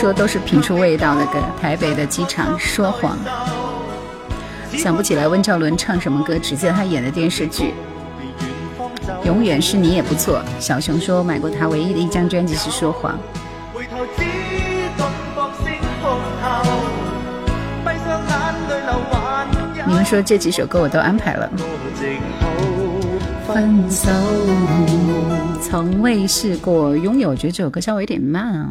说都是品出味道的歌。台北的机场说谎，想不起来温兆伦唱什么歌，只记得他演的电视剧《永远是你》也不错。小熊说买过他唯一的一张专辑是《说谎》。你们说这几首歌我都安排了。分手，从未试过拥有。觉得这首歌稍微有点慢啊。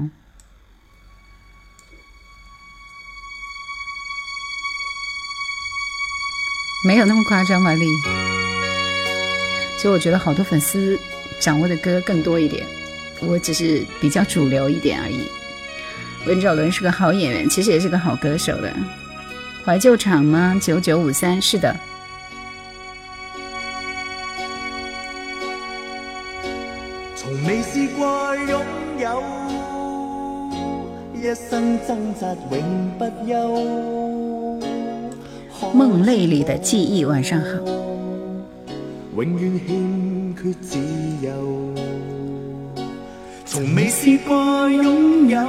没有那么夸张吧，其实我觉得好多粉丝掌握的歌更多一点，我只是比较主流一点而已。温兆伦是个好演员，其实也是个好歌手的。怀旧场吗？九九五三是的。有，一生扎永不梦泪里的记忆，晚上好。永永自由，有，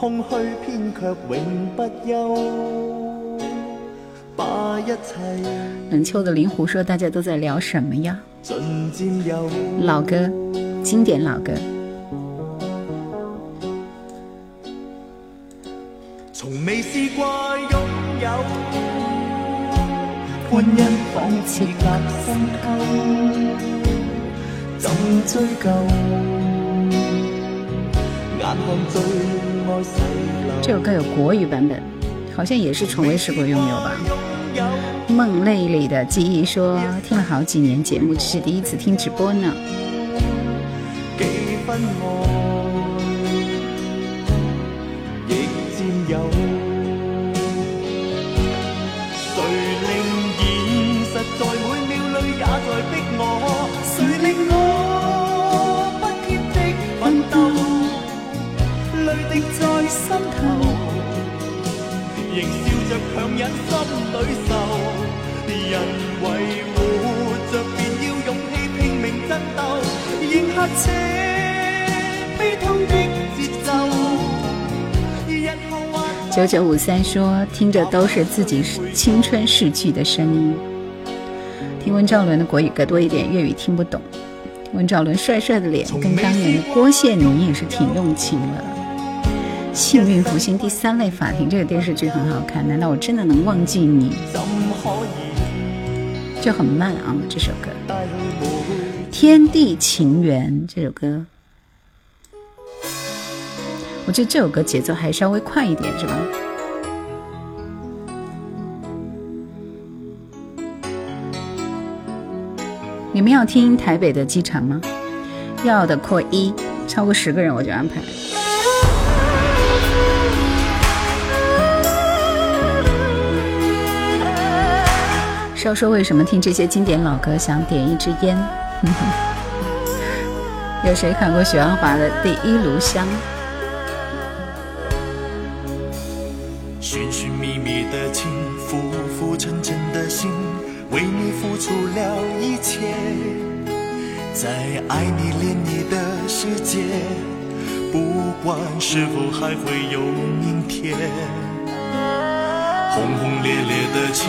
空不冷秋的灵狐说：“大家都在聊什么呀？老歌，经典老歌。”有，这首歌有国语版本，好像也是从未试过拥有吧。梦泪泪的记忆说，听了好几年节目，这是第一次听直播呢。九九五三说：“听着都是自己青春逝去的声音，听温兆伦的国语歌多一点，粤语听不懂。温兆伦帅帅的脸，跟当年的郭羡妮也是挺用情了。”幸运福星第三类法庭这个电视剧很好看，难道我真的能忘记你？就很慢啊，这首歌《天地情缘》这首歌，我觉得这首歌节奏还稍微快一点，是吧？你们要听台北的机场吗？要的扩一，超过十个人我就安排。要说为什么听这些经典老歌想点一支烟？有谁看过许鞍华的第一炉香？寻寻觅觅的情，浮浮沉沉的心，为你付出了一切，在爱你恋你的世界，不管是否还会有明天，轰轰烈烈的情。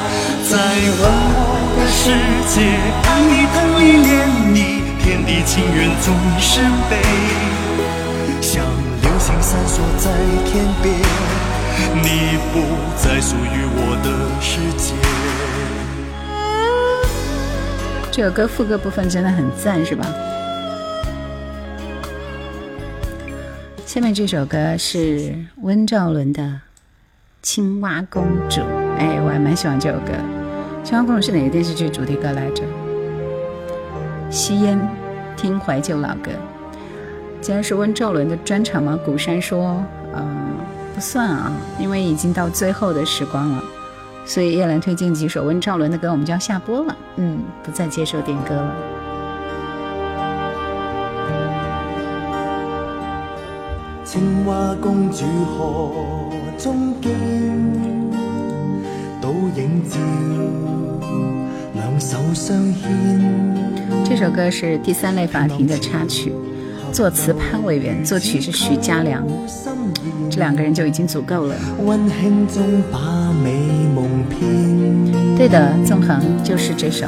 在我的世界，爱你疼你恋你，天地情缘总是悲，像流星闪烁在天边，你不再属于我的世界。这首歌副歌部分真的很赞，是吧？下面这首歌是温兆伦的《青蛙公主》，哎，我还蛮喜欢这首歌。青蛙公主是哪个电视剧主题歌来着？吸烟，听怀旧老歌，既然是温兆伦的专场吗？古山说，嗯，不算啊，因为已经到最后的时光了，所以叶兰推荐几首温兆伦的歌，我们就要下播了，嗯，不再接受点歌了。青公主中这首歌是第三类法庭的插曲，作词潘伟元，作曲是徐嘉良，这两个人就已经足够了。对的，纵横就是这首。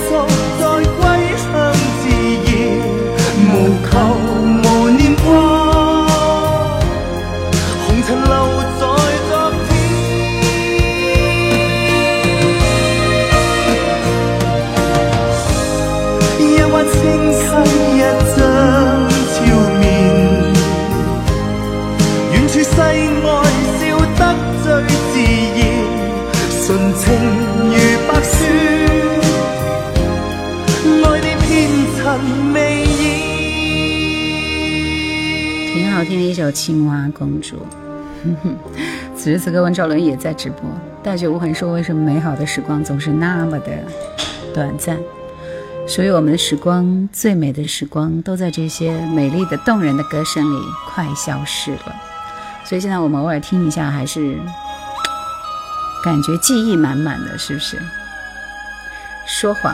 听一首《青蛙公主》，此时此刻，温兆伦也在直播。大雪无痕说：“为什么美好的时光总是那么的短暂？所以我们的时光，最美的时光，都在这些美丽的、动人的歌声里，快消失了。”所以现在我们偶尔听一下，还是感觉记忆满满的是不是？说谎。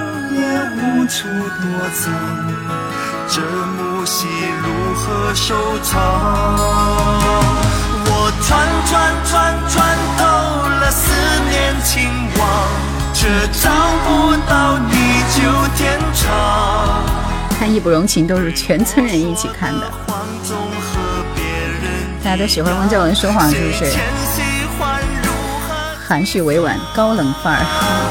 看《义不容情》都是全村人一起看的，大家都喜欢温教文说谎，是不是？含蓄委婉，高冷范儿。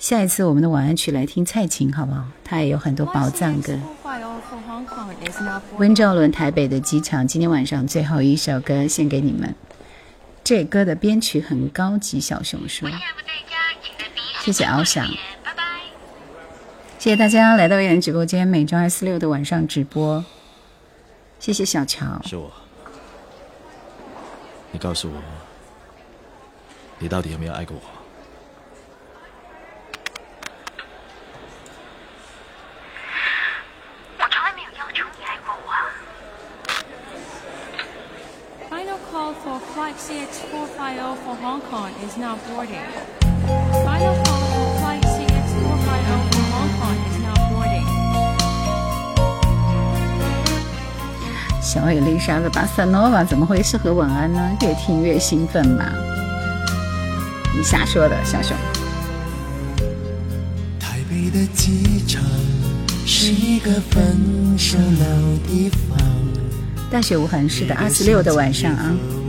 下一次我们的晚安曲来听蔡琴好不好？她也有很多宝藏歌。温兆伦台北的机场，今天晚上最后一首歌献给你们。这歌的编曲很高级，小熊说。谢谢翱翔。谢谢大家来到叶云直播间，每周二、四、六的晚上直播。谢谢小乔。是我。你告诉我，你到底有没有爱过我？Flight CX 450 for Hong Kong is now boarding. Flight i n a for f CX 450 for Hong Kong is now boarding. 小野丽莎的《巴塞诺瓦》怎么会适合晚安呢？越听越兴奋吧？你瞎说的，小熊。台北的机场是一个分手老地方。大雪无痕，是的，二十六的晚上啊。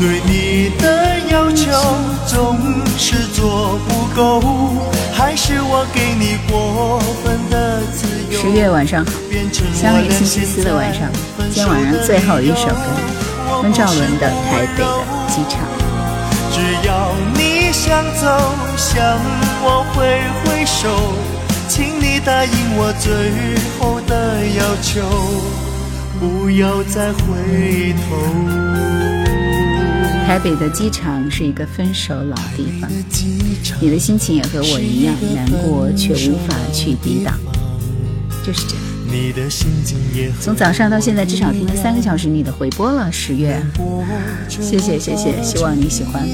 对你的要求总是做不够，还是我给你过分的自由。十月晚上好，相约星期四晚上，今天晚上最后一首歌，温兆伦的《台北的机场》。只要你想走，向我挥挥手，请你答应我最后的要求，不要再回头。台北的机场是一个分手老地方，你的心情也和我一样难过，却无法去抵挡，就是这样。从早上到现在至少听了三个小时你的回播了，十月，谢谢谢谢，希望你喜欢。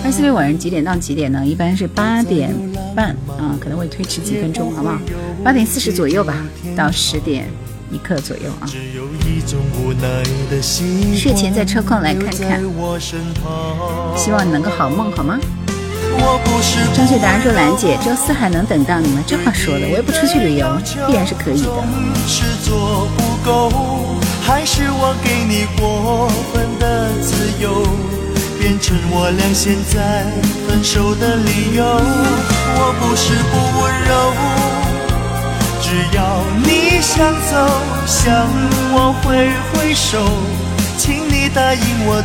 八四六晚上几点到几点呢？一般是八点半啊，可能会推迟几分钟，好不好？八点四十左右吧，到十点。一克左右啊！睡前在车况来看看，希望你能够好梦，好吗？张雪达说：“兰姐，周四还能等到你吗？”这话说的，我又不出去旅游，必然是可以的。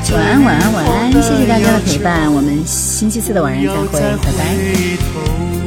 只晚安，晚安，晚安！谢谢大家的陪伴，我们星期四的晚上再会，拜拜。